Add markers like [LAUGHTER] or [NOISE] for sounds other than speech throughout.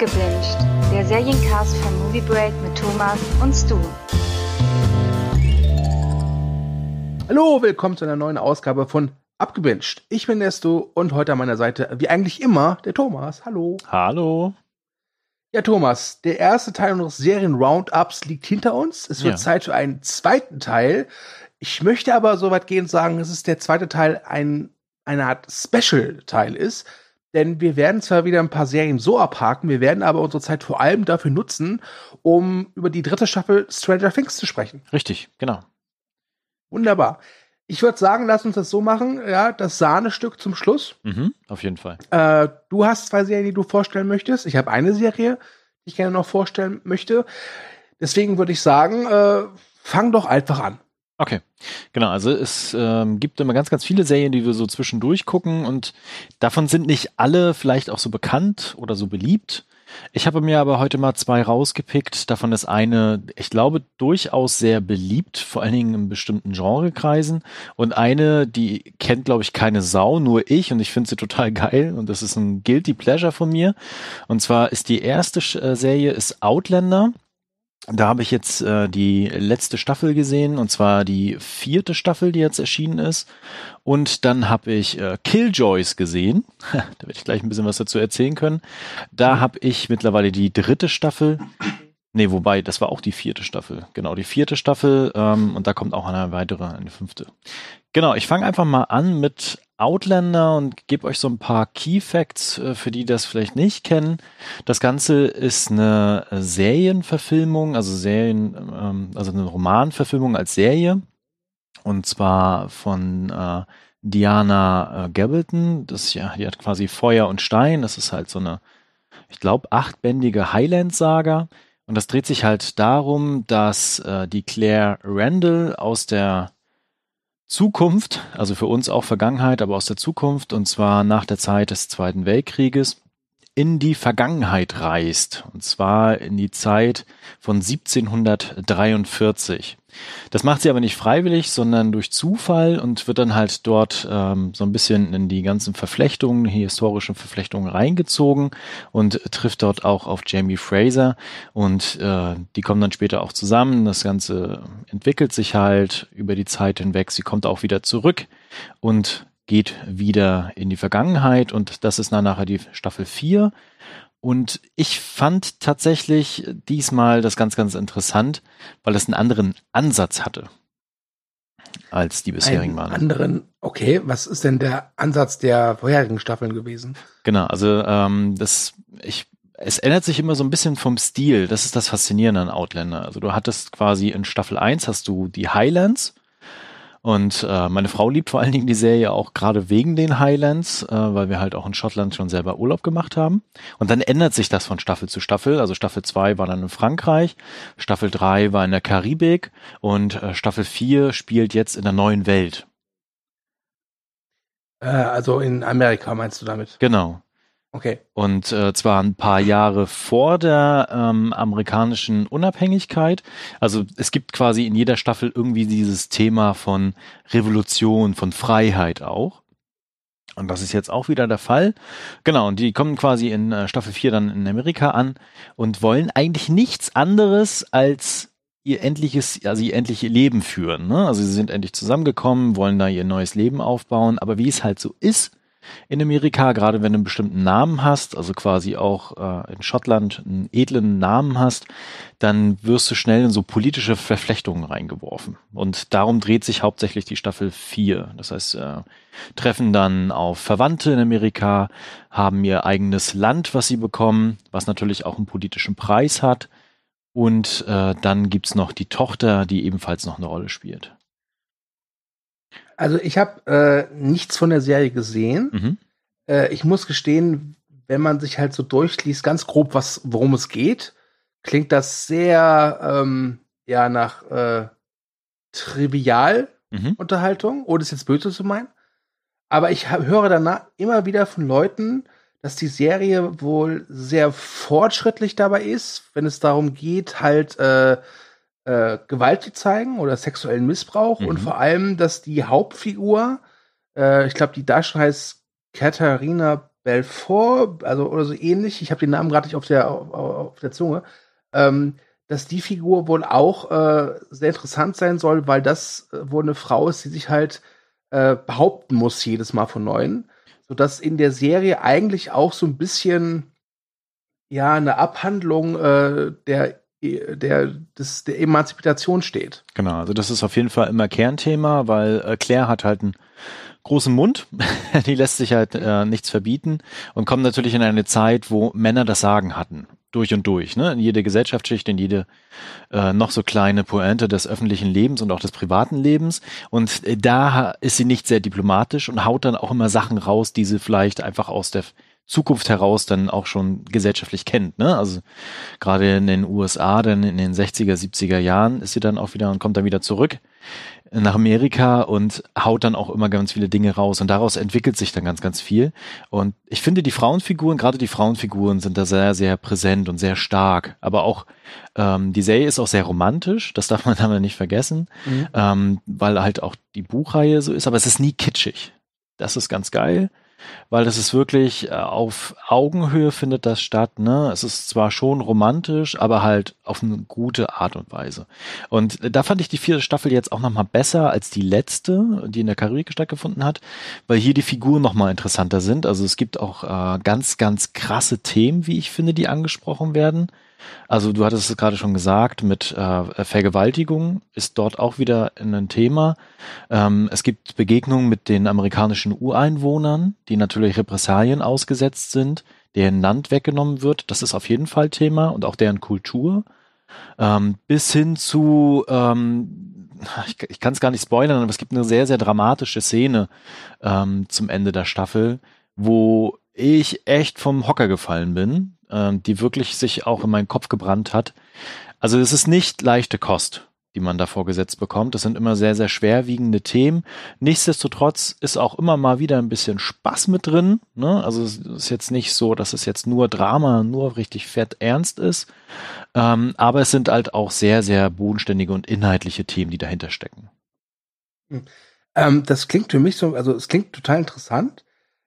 Abgebinged, der Seriencast von Movie Break mit Thomas und Stu. Hallo, willkommen zu einer neuen Ausgabe von Abgebinged. Ich bin der Stu und heute an meiner Seite, wie eigentlich immer, der Thomas. Hallo. Hallo. Ja, Thomas, der erste Teil unseres Serien-Roundups liegt hinter uns. Es wird Ja. Zeit für einen zweiten Teil. Ich möchte aber so weit gehen und sagen, dass es der zweite Teil ein, eine Art Special-Teil ist. Denn wir werden zwar wieder ein paar Serien so abhaken, wir werden aber unsere Zeit vor allem dafür nutzen, um über die dritte Staffel Stranger Things zu sprechen. Richtig, genau. Wunderbar. Ich würde sagen, lass uns das so machen, ja, das Sahnestück zum Schluss. Mhm, auf jeden Fall. Äh, du hast zwei Serien, die du vorstellen möchtest. Ich habe eine Serie, die ich gerne noch vorstellen möchte. Deswegen würde ich sagen, äh, fang doch einfach an. Okay, genau. Also es ähm, gibt immer ganz, ganz viele Serien, die wir so zwischendurch gucken und davon sind nicht alle vielleicht auch so bekannt oder so beliebt. Ich habe mir aber heute mal zwei rausgepickt. Davon ist eine, ich glaube, durchaus sehr beliebt, vor allen Dingen in bestimmten Genrekreisen. Und eine, die kennt, glaube ich, keine Sau, nur ich. Und ich finde sie total [LAUGHS] geil. Und das ist ein Guilty Pleasure von mir. Und zwar ist die erste äh, Serie ist Outlander. Da habe ich jetzt äh, die letzte Staffel gesehen, und zwar die vierte Staffel, die jetzt erschienen ist. Und dann habe ich äh, Killjoys gesehen. [LAUGHS] da werde ich gleich ein bisschen was dazu erzählen können. Da habe ich mittlerweile die dritte Staffel. Nee, wobei, das war auch die vierte Staffel. Genau, die vierte Staffel. Ähm, und da kommt auch eine weitere, eine fünfte. Genau, ich fange einfach mal an mit Outlander und gebe euch so ein paar Key Facts, äh, für die das vielleicht nicht kennen. Das Ganze ist eine Serienverfilmung, also Serien, ähm, also eine Romanverfilmung als Serie. Und zwar von äh, Diana äh, Gabaldon. Das ja, die hat quasi Feuer und Stein. Das ist halt so eine, ich glaube, achtbändige Highland-Saga. Und das dreht sich halt darum, dass äh, die Claire Randall aus der Zukunft, also für uns auch Vergangenheit, aber aus der Zukunft, und zwar nach der Zeit des Zweiten Weltkrieges, in die Vergangenheit reist. Und zwar in die Zeit von 1743. Das macht sie aber nicht freiwillig, sondern durch Zufall und wird dann halt dort ähm, so ein bisschen in die ganzen Verflechtungen, die historischen Verflechtungen reingezogen und trifft dort auch auf Jamie Fraser und äh, die kommen dann später auch zusammen. Das Ganze entwickelt sich halt über die Zeit hinweg. Sie kommt auch wieder zurück und geht wieder in die Vergangenheit und das ist dann nachher die Staffel 4. Und ich fand tatsächlich diesmal das ganz, ganz interessant, weil es einen anderen Ansatz hatte als die bisherigen Einen waren. anderen, okay, was ist denn der Ansatz der vorherigen Staffeln gewesen? Genau, also ähm, das, ich, es ändert sich immer so ein bisschen vom Stil. Das ist das Faszinierende an Outlander. Also du hattest quasi in Staffel 1 hast du die Highlands und äh, meine Frau liebt vor allen Dingen die Serie auch gerade wegen den Highlands, äh, weil wir halt auch in Schottland schon selber Urlaub gemacht haben. Und dann ändert sich das von Staffel zu Staffel. Also Staffel 2 war dann in Frankreich, Staffel 3 war in der Karibik und äh, Staffel 4 spielt jetzt in der neuen Welt. Äh, also in Amerika meinst du damit? Genau. Okay. Und äh, zwar ein paar Jahre vor der ähm, amerikanischen Unabhängigkeit. Also es gibt quasi in jeder Staffel irgendwie dieses Thema von Revolution, von Freiheit auch. Und das ist jetzt auch wieder der Fall. Genau, und die kommen quasi in äh, Staffel 4 dann in Amerika an und wollen eigentlich nichts anderes als ihr endliches, also ihr endliche Leben führen. Ne? Also sie sind endlich zusammengekommen, wollen da ihr neues Leben aufbauen. Aber wie es halt so ist, in Amerika, gerade wenn du einen bestimmten Namen hast, also quasi auch äh, in Schottland einen edlen Namen hast, dann wirst du schnell in so politische Verflechtungen reingeworfen. Und darum dreht sich hauptsächlich die Staffel 4. Das heißt, äh, treffen dann auf Verwandte in Amerika, haben ihr eigenes Land, was sie bekommen, was natürlich auch einen politischen Preis hat. Und äh, dann gibt's noch die Tochter, die ebenfalls noch eine Rolle spielt. Also ich habe äh, nichts von der Serie gesehen. Mhm. Äh, ich muss gestehen, wenn man sich halt so durchliest, ganz grob, was, worum es geht, klingt das sehr ähm, ja nach äh, trivial Mhm. Unterhaltung, ohne es jetzt böse zu meinen. Aber ich hab, höre danach immer wieder von Leuten, dass die Serie wohl sehr fortschrittlich dabei ist, wenn es darum geht, halt äh, äh, Gewalt zu zeigen oder sexuellen Missbrauch Mhm. und vor allem, dass die Hauptfigur, äh, ich glaube, die Darstellerin heißt Katharina Belfort, also oder so ähnlich, ich habe den Namen gerade nicht auf der, auf, auf der Zunge, ähm, dass die Figur wohl auch äh, sehr interessant sein soll, weil das äh, wohl eine Frau ist, die sich halt äh, behaupten muss jedes Mal von neuem, sodass in der Serie eigentlich auch so ein bisschen ja eine Abhandlung äh, der der, des, der Emanzipation steht. Genau, also das ist auf jeden Fall immer Kernthema, weil äh, Claire hat halt einen großen Mund, [LAUGHS] die lässt sich halt äh, nichts verbieten und kommt natürlich in eine Zeit, wo Männer das Sagen hatten durch und durch, ne? In jede Gesellschaftsschicht, in jede äh, noch so kleine Pointe des öffentlichen Lebens und auch des privaten Lebens. Und äh, da ist sie nicht sehr diplomatisch und haut dann auch immer Sachen raus, die sie vielleicht einfach aus der Zukunft heraus dann auch schon gesellschaftlich kennt. Ne? Also gerade in den USA, dann in den 60er, 70er Jahren ist sie dann auch wieder und kommt dann wieder zurück nach Amerika und haut dann auch immer ganz viele Dinge raus und daraus entwickelt sich dann ganz, ganz viel. Und ich finde, die Frauenfiguren, gerade die Frauenfiguren sind da sehr, sehr präsent und sehr stark. Aber auch ähm, die Serie ist auch sehr romantisch, das darf man [LAUGHS] damit nicht vergessen, mhm. ähm, weil halt auch die Buchreihe so ist, aber es ist nie kitschig. Das ist ganz geil weil es ist wirklich äh, auf Augenhöhe findet das statt. Ne? Es ist zwar schon romantisch, aber halt auf eine gute Art und Weise. Und da fand ich die vierte Staffel jetzt auch nochmal besser als die letzte, die in der Karibik stattgefunden hat, weil hier die Figuren nochmal interessanter sind. Also es gibt auch äh, ganz, ganz krasse Themen, wie ich finde, die angesprochen werden. Also du hattest es gerade schon gesagt, mit äh, Vergewaltigung ist dort auch wieder ein Thema. Ähm, es gibt Begegnungen mit den amerikanischen Ureinwohnern, die natürlich Repressalien ausgesetzt sind, deren Land weggenommen wird. Das ist auf jeden Fall Thema und auch deren Kultur. Ähm, bis hin zu, ähm, ich, ich kann es gar nicht spoilern, aber es gibt eine sehr, sehr dramatische Szene ähm, zum Ende der Staffel, wo ich echt vom Hocker gefallen bin, ähm, die wirklich sich auch in meinen Kopf gebrannt hat. Also es ist nicht leichte Kost, die man da vorgesetzt bekommt. Das sind immer sehr, sehr schwerwiegende Themen. Nichtsdestotrotz ist auch immer mal wieder ein bisschen Spaß mit drin. Ne? Also es ist jetzt nicht so, dass es jetzt nur Drama, nur richtig fett ernst ist. Ähm, aber es sind halt auch sehr, sehr bodenständige und inhaltliche Themen, die dahinter stecken. Hm. Ähm, das klingt für mich so, also es klingt total interessant.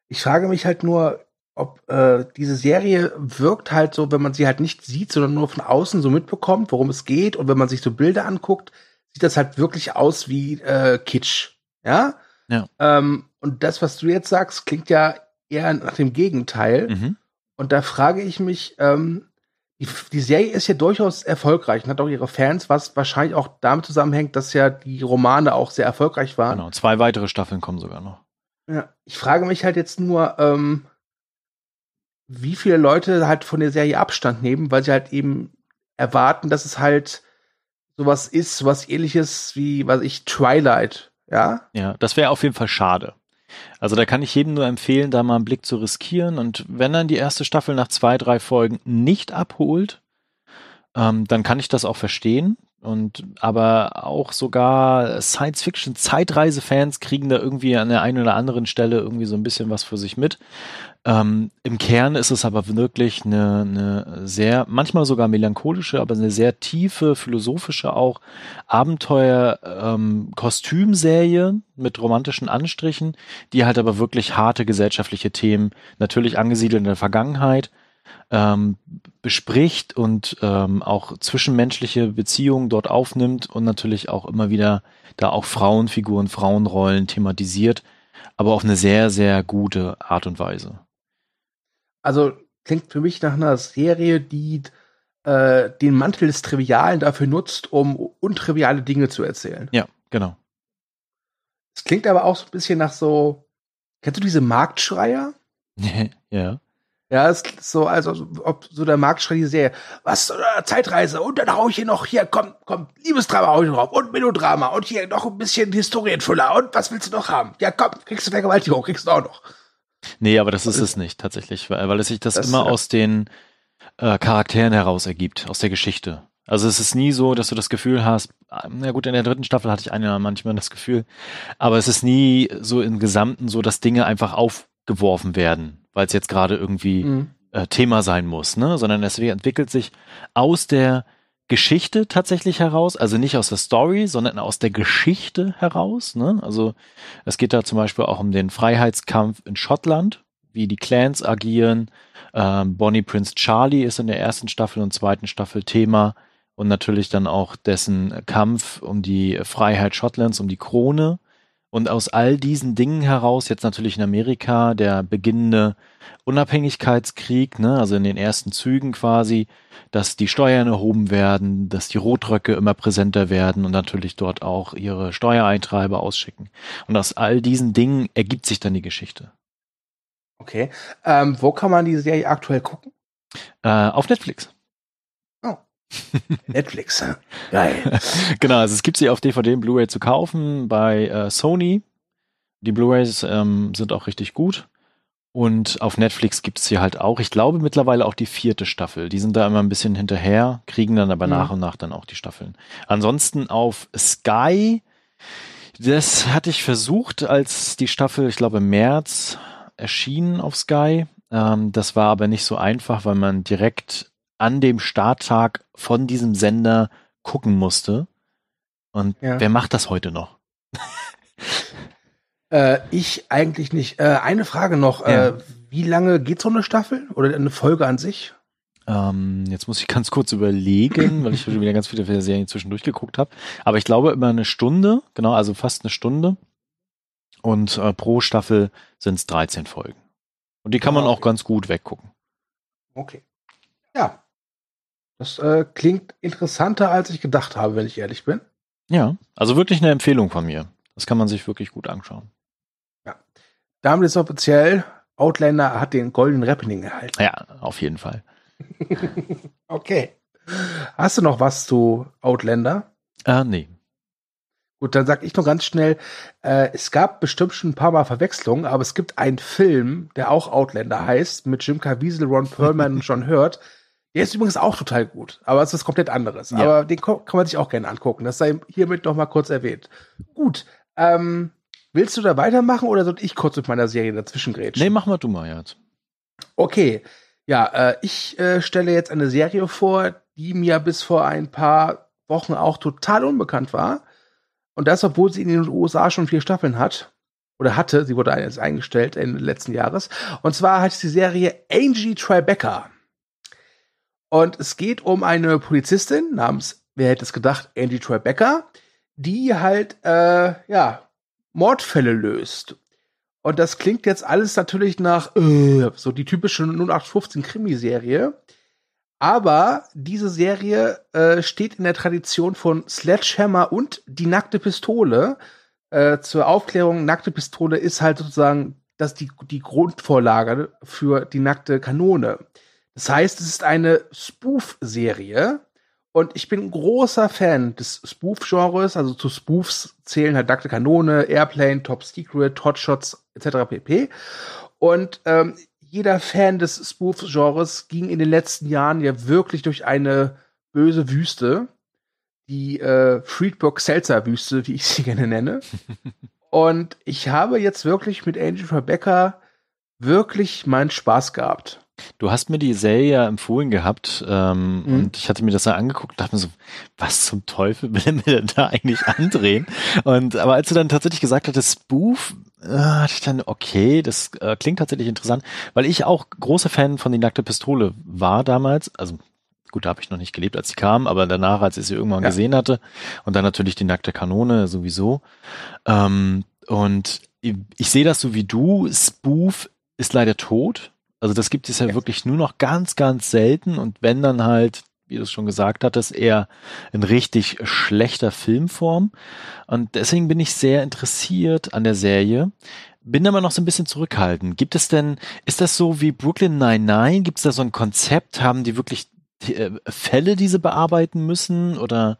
Ich frage mich halt nur, ob äh, diese Serie wirkt halt so, wenn man sie halt nicht sieht, sondern nur von außen so mitbekommt, worum es geht. Und wenn man sich so Bilder anguckt, sieht das halt wirklich aus wie äh, Kitsch. Ja? Ja. Ähm, und das, was du jetzt sagst, klingt ja eher nach dem Gegenteil. Mhm. Und da frage ich mich, ähm, die, die Serie ist ja durchaus erfolgreich und hat auch ihre Fans, was wahrscheinlich auch damit zusammenhängt, dass ja die Romane auch sehr erfolgreich waren. Genau, zwei weitere Staffeln kommen sogar noch. Ja, ich frage mich halt jetzt nur, ähm, wie viele Leute halt von der Serie Abstand nehmen, weil sie halt eben erwarten, dass es halt sowas ist, sowas ähnliches wie, was ich, Twilight, ja? Ja, das wäre auf jeden Fall schade. Also da kann ich jedem nur empfehlen, da mal einen Blick zu riskieren. Und wenn dann die erste Staffel nach zwei, drei Folgen nicht abholt, ähm, dann kann ich das auch verstehen. Und aber auch sogar Science-Fiction-Zeitreise-Fans kriegen da irgendwie an der einen oder anderen Stelle irgendwie so ein bisschen was für sich mit. Ähm, Im Kern ist es aber wirklich eine, eine sehr, manchmal sogar melancholische, aber eine sehr tiefe, philosophische auch Abenteuer-Kostümserie ähm, mit romantischen Anstrichen, die halt aber wirklich harte gesellschaftliche Themen, natürlich angesiedelt in der Vergangenheit, ähm, bespricht und ähm, auch zwischenmenschliche Beziehungen dort aufnimmt und natürlich auch immer wieder da auch Frauenfiguren, Frauenrollen thematisiert, aber auf eine sehr, sehr gute Art und Weise. Also klingt für mich nach einer Serie, die äh, den Mantel des Trivialen dafür nutzt, um untriviale Dinge zu erzählen. Ja, genau. Es klingt aber auch so ein bisschen nach so, kennst du diese Marktschreier? [LAUGHS] ja. Ja, es ist so, also ob so der Marktschrei die Serie, was, äh, Zeitreise und dann hau ich hier noch, hier, komm, komm, Liebesdrama hau ich drauf und Melodrama und hier noch ein bisschen Historienfüller und was willst du noch haben? Ja, komm, kriegst du Vergewaltigung, kriegst du auch noch. Nee, aber das ist es nicht tatsächlich, weil, weil es sich das, das immer ja. aus den äh, Charakteren heraus ergibt, aus der Geschichte. Also es ist nie so, dass du das Gefühl hast, na gut, in der dritten Staffel hatte ich eine manchmal das Gefühl, aber es ist nie so im Gesamten so, dass Dinge einfach aufgeworfen werden weil es jetzt gerade irgendwie mhm. äh, Thema sein muss, ne? Sondern es entwickelt sich aus der Geschichte tatsächlich heraus, also nicht aus der Story, sondern aus der Geschichte heraus. Ne? Also es geht da zum Beispiel auch um den Freiheitskampf in Schottland, wie die Clans agieren. Ähm, Bonnie Prince Charlie ist in der ersten Staffel und zweiten Staffel Thema und natürlich dann auch dessen Kampf um die Freiheit Schottlands, um die Krone. Und aus all diesen Dingen heraus, jetzt natürlich in Amerika, der beginnende Unabhängigkeitskrieg, ne, also in den ersten Zügen quasi, dass die Steuern erhoben werden, dass die Rotröcke immer präsenter werden und natürlich dort auch ihre Steuereintreiber ausschicken. Und aus all diesen Dingen ergibt sich dann die Geschichte. Okay. Ähm, wo kann man die Serie aktuell gucken? Äh, auf Netflix. [LAUGHS] Netflix, geil. [LAUGHS] genau, also es gibt sie auf DVD und Blu-ray zu kaufen bei äh, Sony. Die Blu-rays ähm, sind auch richtig gut. Und auf Netflix gibt es sie halt auch. Ich glaube mittlerweile auch die vierte Staffel. Die sind da immer ein bisschen hinterher, kriegen dann aber mhm. nach und nach dann auch die Staffeln. Ansonsten auf Sky, das hatte ich versucht, als die Staffel, ich glaube, im März erschien auf Sky. Ähm, das war aber nicht so einfach, weil man direkt an dem Starttag von diesem Sender gucken musste. Und ja. wer macht das heute noch? [LAUGHS] äh, ich eigentlich nicht. Äh, eine Frage noch. Ja. Äh, wie lange geht so eine Staffel oder eine Folge an sich? Ähm, jetzt muss ich ganz kurz überlegen, weil ich [LAUGHS] schon wieder ganz viele Serien zwischendurch geguckt habe. Aber ich glaube immer eine Stunde, genau, also fast eine Stunde. Und äh, pro Staffel sind es 13 Folgen. Und die kann man ah, okay. auch ganz gut weggucken. Okay. Ja, das äh, klingt interessanter, als ich gedacht habe, wenn ich ehrlich bin. Ja, also wirklich eine Empfehlung von mir. Das kann man sich wirklich gut anschauen. Ja. Damit ist offiziell, Outlander hat den goldenen Rappening erhalten. Ja, auf jeden Fall. [LAUGHS] okay. Hast du noch was zu Outlander? Äh, nee. Gut, dann sag ich noch ganz schnell, äh, es gab bestimmt schon ein paar Mal Verwechslungen, aber es gibt einen Film, der auch Outlander heißt, mit Jim Caviezel, Ron Perlman und John Hurt. Der ist übrigens auch total gut, aber es ist komplett anderes. Ja. Aber den kann man sich auch gerne angucken. Das sei hiermit noch mal kurz erwähnt. Gut. Ähm, willst du da weitermachen oder soll ich kurz mit meiner Serie dazwischen grätschen? Nee, mach mal du mal jetzt. Okay. Ja, äh, ich äh, stelle jetzt eine Serie vor, die mir bis vor ein paar Wochen auch total unbekannt war. Und das, obwohl sie in den USA schon vier Staffeln hat. Oder hatte, sie wurde jetzt eingestellt Ende letzten Jahres. Und zwar heißt die Serie Angie Tribeca. Und es geht um eine Polizistin namens, wer hätte es gedacht, Angie Tribeca, die halt, äh, ja, Mordfälle löst. Und das klingt jetzt alles natürlich nach äh, so die typische 0815 Krimiserie. Aber diese Serie äh, steht in der Tradition von Sledgehammer und die nackte Pistole. Äh, zur Aufklärung, nackte Pistole ist halt sozusagen das die, die Grundvorlage für die nackte Kanone. Das heißt, es ist eine Spoof-Serie. Und ich bin großer Fan des Spoof-Genres. Also zu Spoofs zählen halt Nackte Kanone, Airplane, Top Secret, Hotshots etc. pp. Und ähm, jeder Fan des Spoof-Genres ging in den letzten Jahren ja wirklich durch eine böse Wüste. Die äh, Friedberg-Seltzer-Wüste, wie ich sie [LAUGHS] gerne nenne. Und ich habe jetzt wirklich mit Angel Rebecca wirklich meinen Spaß gehabt. Du hast mir die Serie ja empfohlen gehabt ähm, mhm. und ich hatte mir das dann angeguckt und dachte mir so, was zum Teufel will er mir denn da eigentlich andrehen? Und aber als du dann tatsächlich gesagt hattest, Spoof, äh, hatte ich dann, okay, das äh, klingt tatsächlich interessant, weil ich auch großer Fan von Die nackte Pistole war damals, also gut, da habe ich noch nicht gelebt, als sie kam, aber danach, als ich sie irgendwann ja. gesehen hatte und dann natürlich die nackte Kanone sowieso. Ähm, und ich, ich sehe das so wie du, Spoof ist leider tot also das gibt es ja, ja, wirklich nur noch ganz, ganz selten und wenn dann halt, wie du es schon gesagt hattest, eher in richtig schlechter Filmform. Und deswegen bin ich sehr interessiert an der Serie. Bin aber noch so ein bisschen zurückhaltend. Gibt es denn, ist das so wie Brooklyn Nine-Nine? Gibt es da so ein Konzept? Haben die wirklich äh, Fälle, die sie bearbeiten müssen? Oder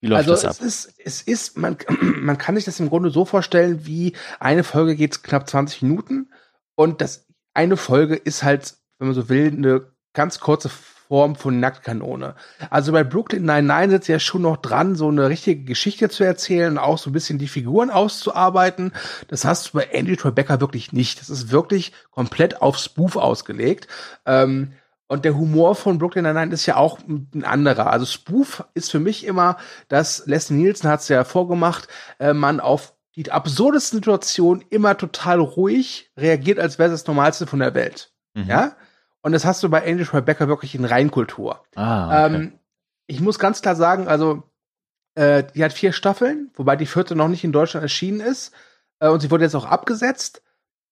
wie läuft also das ab? Es ist, es ist man, [CLEARS THROAT] man kann sich das im Grunde so vorstellen, wie eine Folge geht knapp 20 Minuten und das eine Folge ist halt, wenn man so will, eine ganz kurze Form von Nacktkanone. Also bei Brooklyn Nine-Nine sitzt ja schon noch dran, so eine richtige Geschichte zu erzählen und auch so ein bisschen die Figuren auszuarbeiten. Das hast du bei Andy Tribeca wirklich nicht. Das ist wirklich komplett auf Spoof ausgelegt. Ähm, und der Humor von Brooklyn Nine-Nine ist ja auch ein anderer. Also Spoof ist für mich immer, dass Leslie Nielsen hat es ja vorgemacht, äh, man auf die absurdesten Situationen immer total ruhig reagiert, als wäre es das Normalste von der Welt. Mhm. Ja? Und das hast du bei Angel Rebecca wirklich in Reinkultur. Ah, okay. Ähm, ich muss ganz klar sagen, also äh, die hat vier Staffeln, wobei die vierte noch nicht in Deutschland erschienen ist. Äh, und sie wurde jetzt auch abgesetzt.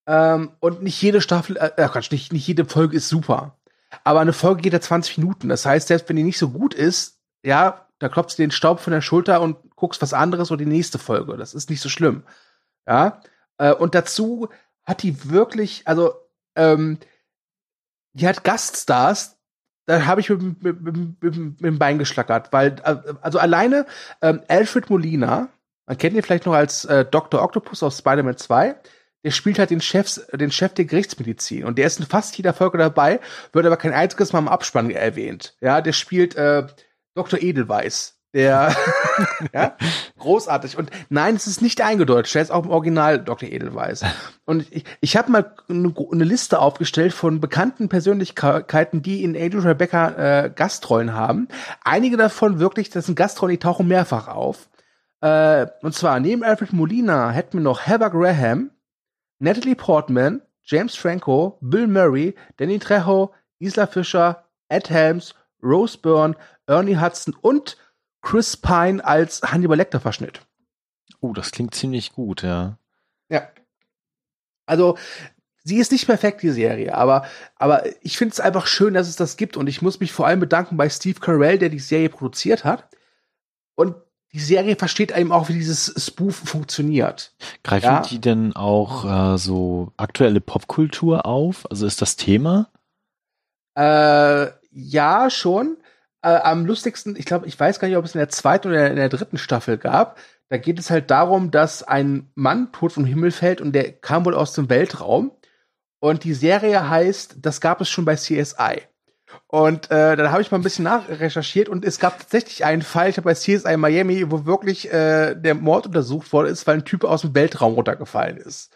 Ähm, und nicht jede Staffel, äh, äh, Quatsch, nicht, nicht jede Folge ist super. Aber eine Folge geht ja 20 Minuten. Das heißt, selbst wenn die nicht so gut ist, ja, da klopfst du den Staub von der Schulter und guckst was anderes oder die nächste Folge. Das ist nicht so schlimm. Ja. Äh, und dazu hat die wirklich, also, ähm, die hat Gaststars, da habe ich mit, mit, mit, mit, dem Bein geschlackert, weil, äh, also alleine ähm, Alfred Molina, man kennt ihn vielleicht noch als äh, Dr. Octopus aus Spider-Man 2, der spielt halt den, Chefs, den Chef der Gerichtsmedizin und der ist in fast jeder Folge dabei, wird aber kein einziges Mal im Abspann erwähnt. Ja, der spielt äh, Dr. Edelweiß. Der, [LAUGHS] ja, großartig. Und nein, es ist nicht eingedeutscht. Er ist auch im Original Dr. Edelweiß. Und ich, ich habe mal eine, eine Liste aufgestellt von bekannten Persönlichkeiten, die in Angel Rebecca äh, Gastrollen haben. Einige davon wirklich, das sind Gastrollen, die tauchen mehrfach auf. Äh, und zwar neben Alfred Molina hätten wir noch Heather Graham, Natalie Portman, James Franco, Bill Murray, Danny Trejo, Isla Fisher, Ed Helms, Rose Byrne, Ernie Hudson und Chris Pine als Hannibal Lecter Verschnitt. Oh, das klingt ziemlich gut, ja. Ja. Also, sie ist nicht perfekt, die Serie, aber, aber ich finde es einfach schön, dass es das gibt und ich muss mich vor allem bedanken bei Steve Carell, der die Serie produziert hat. Und die Serie versteht einem auch, wie dieses Spoof funktioniert. Greifen Ja. die denn auch äh, so aktuelle Popkultur auf? Also ist das Thema? Äh, ja, schon. Äh, am lustigsten, ich glaube, ich weiß gar nicht, ob es in der zweiten oder in der dritten Staffel gab. Da geht es halt darum, dass ein Mann tot vom Himmel fällt und der kam wohl aus dem Weltraum. Und die Serie heißt, das gab es schon bei CSI. Und äh, dann habe ich mal ein bisschen nachrecherchiert und es gab tatsächlich einen Fall, ich habe bei CSI Miami, wo wirklich äh, der Mord untersucht worden ist, weil ein Typ aus dem Weltraum runtergefallen ist.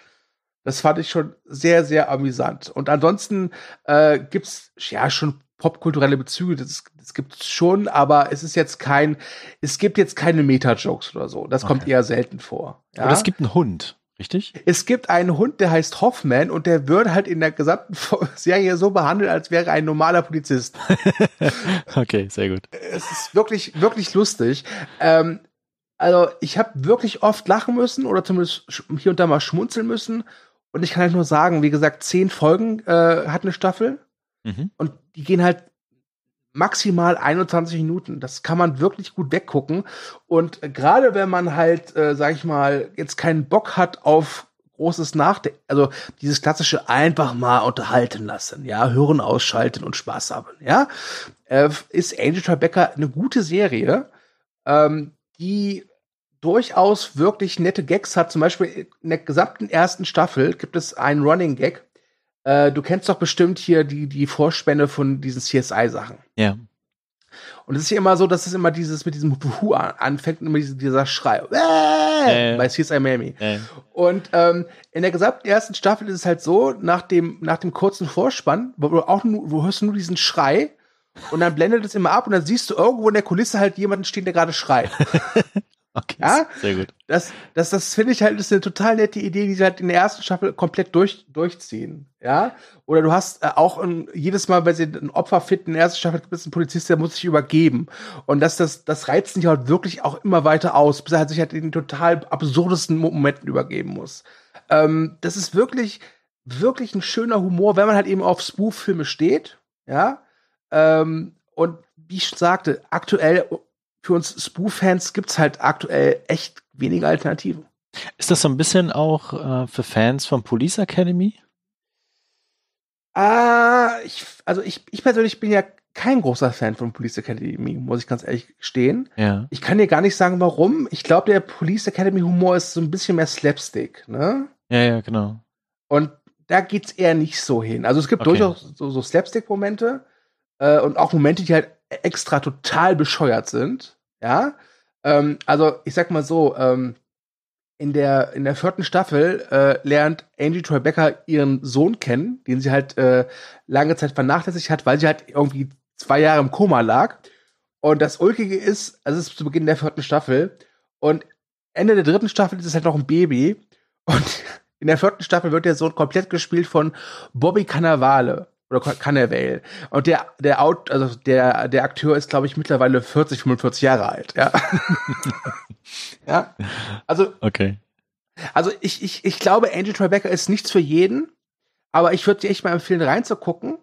Das fand ich schon sehr, sehr amüsant. Und ansonsten äh, gibt's ja schon popkulturelle Bezüge, das, das gibt's schon, aber es ist jetzt kein, es gibt jetzt keine Meta-Jokes oder so. Das kommt Okay. eher selten vor. Ja? Oder es gibt einen Hund, richtig? Es gibt einen Hund, der heißt Hoffman und der wird halt in der gesamten [LAUGHS] Serie so behandelt, als wäre er ein normaler Polizist. [LAUGHS] Okay, sehr gut. es ist wirklich, wirklich lustig. Ähm, also ich habe wirklich oft lachen müssen oder zumindest hier und da mal schmunzeln müssen. Und ich kann halt nur sagen, wie gesagt, zehn Folgen äh, hat eine Staffel Mhm. und die gehen halt maximal 21 Minuten. Das kann man wirklich gut weggucken. Und gerade wenn man halt, äh, sag ich mal, jetzt keinen Bock hat auf großes Nachdenken, also dieses klassische einfach mal unterhalten lassen, ja, hören, ausschalten und Spaß haben, ja, äh, ist Angel Tribeca eine gute Serie, ähm, die durchaus wirklich nette Gags hat. Zum Beispiel in der gesamten ersten Staffel gibt es einen Running Gag. Äh, du kennst doch bestimmt hier die, die Vorspänne von diesen CSI-Sachen. Ja. Und es ist ja immer so, dass es immer dieses mit diesem Hu an- anfängt und immer diese, dieser Schrei. Äh. Bei CSI Miami. Äh, Und ähm, in der gesamten ersten Staffel ist es halt so, nach dem, nach dem kurzen Vorspann, wo du auch nur, wo hörst du nur diesen Schrei und dann blendet es immer ab und dann siehst du irgendwo in der Kulisse halt jemanden stehen, der gerade schreit. [LAUGHS] okay, Ja? sehr gut. Das, das, das finde ich halt, ist eine total nette Idee, die sie halt in der ersten Staffel komplett durch, durchziehen. Ja? Oder du hast äh, auch ein, jedes Mal, wenn sie ein Opfer finden, in der ersten Staffel gibt es einen Polizist, der muss sich übergeben. Und das, das, das reizt sich halt wirklich auch immer weiter aus, bis er halt sich halt in den total absurdesten Mo- Momenten übergeben muss. Ähm, das ist wirklich, wirklich ein schöner Humor, wenn man halt eben auf Spoof-Filme steht. Ja. Ähm, und wie ich schon sagte, aktuell für uns Spoof-Fans gibt's halt aktuell echt wenige Alternativen. Ist das so ein bisschen auch äh, für Fans von Police Academy? Ah, ich, also ich, ich persönlich bin ja kein großer Fan von Police Academy, muss ich ganz ehrlich gestehen. Ja. Ich kann dir gar nicht sagen, warum. Ich glaube, der Police Academy Humor ist so ein bisschen mehr Slapstick, ne? Ja, ja, genau. Und da geht's eher nicht so hin. Also es gibt Okay. durchaus so, so Slapstick-Momente äh, und auch Momente, die halt extra total bescheuert sind. Ja. Ähm, also ich sag mal so, ähm, in der in der vierten Staffel äh, lernt Angie Tribeca ihren Sohn kennen, den sie halt äh, lange Zeit vernachlässigt hat, weil sie halt irgendwie zwei Jahre im Koma lag. Und das Ulkige ist, also es ist zu Beginn der vierten Staffel, und Ende der dritten Staffel ist es halt noch ein Baby. Und [LAUGHS] in der vierten Staffel wird der Sohn komplett gespielt von Bobby Cannavale oder Cannavale. Und der, der Out, also der, der Akteur ist, glaube ich, mittlerweile 40, 45 Jahre alt, ja. [LAUGHS] ja. Also. Okay. Also ich, ich, ich glaube, Angel Tribeca ist nichts für jeden, aber ich würde dir echt mal empfehlen, reinzugucken.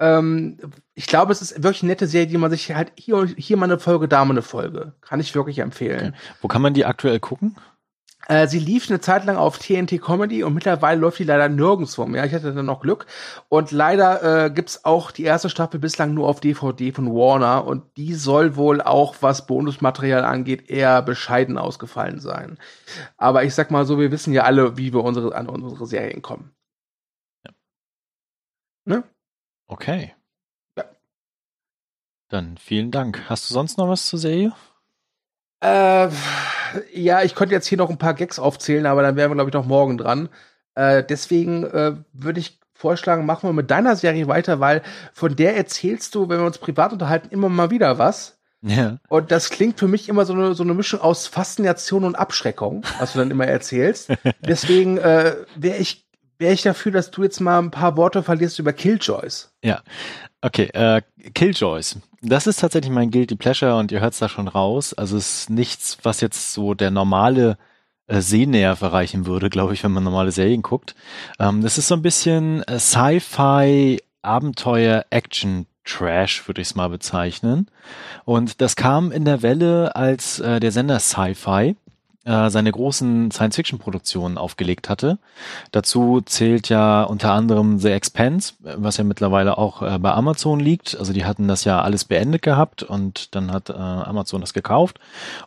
Ähm, ich glaube, es ist wirklich eine nette Serie, die man sich halt hier, hier mal eine Folge, da mal eine Folge. Kann ich wirklich empfehlen. Okay. Wo kann man die aktuell gucken? Äh, sie lief eine Zeit lang auf TNT Comedy und mittlerweile läuft die leider nirgendwo mehr. Ich hatte dann noch Glück. Und leider äh, gibt's auch die erste Staffel bislang nur auf DVD von Warner und die soll wohl auch, was Bonusmaterial angeht, eher bescheiden ausgefallen sein. Aber ich sag mal so, wir wissen ja alle, wie wir unsere, an unsere Serien kommen. Ja. Ne? Okay. Ja. Dann vielen Dank. Hast du sonst noch was zur Serie? Äh, ja, ich könnte jetzt hier noch ein paar Gags aufzählen, aber dann wären wir, glaube ich, noch morgen dran. Äh, deswegen äh, würde ich vorschlagen, machen wir mit deiner Serie weiter, weil von der erzählst du, wenn wir uns privat unterhalten, immer mal wieder was. Ja. Und das klingt für mich immer so eine, so eine Mischung aus Faszination und Abschreckung, was du dann immer erzählst. [LAUGHS] Deswegen äh, wäre ich, wär ich dafür, dass du jetzt mal ein paar Worte verlierst über Killjoys. Ja, okay. Äh, Killjoys. Das ist tatsächlich mein Guilty Pleasure und ihr hört es da schon raus. Also es ist nichts, was jetzt so der normale äh, Sehnerv erreichen würde, glaube ich, wenn man normale Serien guckt. Ähm, das ist so ein bisschen äh, Sci-Fi, Abenteuer, Action. Trash, würde ich es mal bezeichnen. Und das kam in der Welle, als äh, der Sender Sci-Fi äh, seine großen Science-Fiction-Produktionen aufgelegt hatte. Dazu zählt ja unter anderem The Expanse, was ja mittlerweile auch äh, bei Amazon liegt. Also die hatten das ja alles beendet gehabt und dann hat äh, Amazon das gekauft.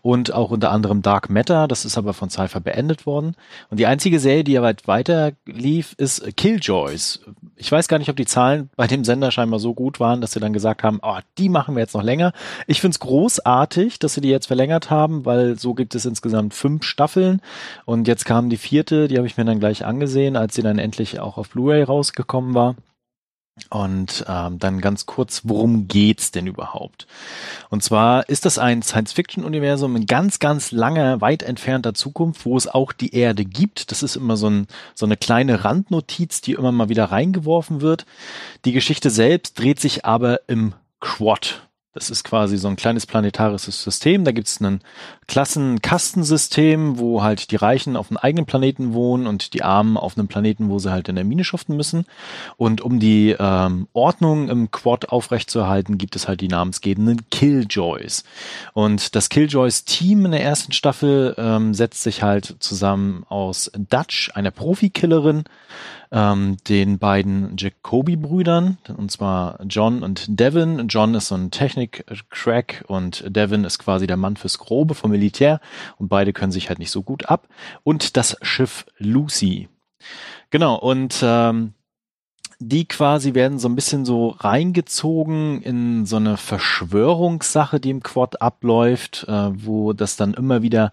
Und auch unter anderem Dark Matter, das ist aber von Cypher beendet worden. Und die einzige Serie, die ja weit weiter lief, ist Killjoys. Ich weiß gar nicht, ob die Zahlen bei dem Sender scheinbar so gut waren, dass sie dann gesagt haben, oh, die machen wir jetzt noch länger. Ich finde es großartig, dass sie die jetzt verlängert haben, weil so gibt es insgesamt fünf Staffeln und jetzt kam die vierte, die habe ich mir dann gleich angesehen, als sie dann endlich auch auf Blu-ray rausgekommen war. Und ähm, dann ganz kurz, worum geht's denn überhaupt? Und zwar ist das ein Science-Fiction-Universum in ganz, ganz langer, weit entfernter Zukunft, wo es auch die Erde gibt. Das ist immer so, ein, so eine kleine Randnotiz, die immer mal wieder reingeworfen wird. Die Geschichte selbst dreht sich aber im Quad. Das ist quasi so ein kleines planetarisches System. Da gibt es ein Klassenkastensystem, wo halt die Reichen auf einem eigenen Planeten wohnen und die Armen auf einem Planeten, wo sie halt in der Mine schuften müssen. Und um die ähm, Ordnung im Quad aufrechtzuerhalten, gibt es halt die namensgebenden Killjoys. Und das Killjoys-Team in der ersten Staffel ähm, setzt sich halt zusammen aus Dutch, einer Profikillerin, ähm, den beiden Jacoby-Brüdern, und zwar John und Devin. John ist so ein Technik-Crack und Devin ist quasi der Mann fürs Grobe vom Militär und beide können sich halt nicht so gut ab. Und das Schiff Lucy. Genau, und ähm, die quasi werden so ein bisschen so reingezogen in so eine Verschwörungssache, die im Quad abläuft, äh, wo das dann immer wieder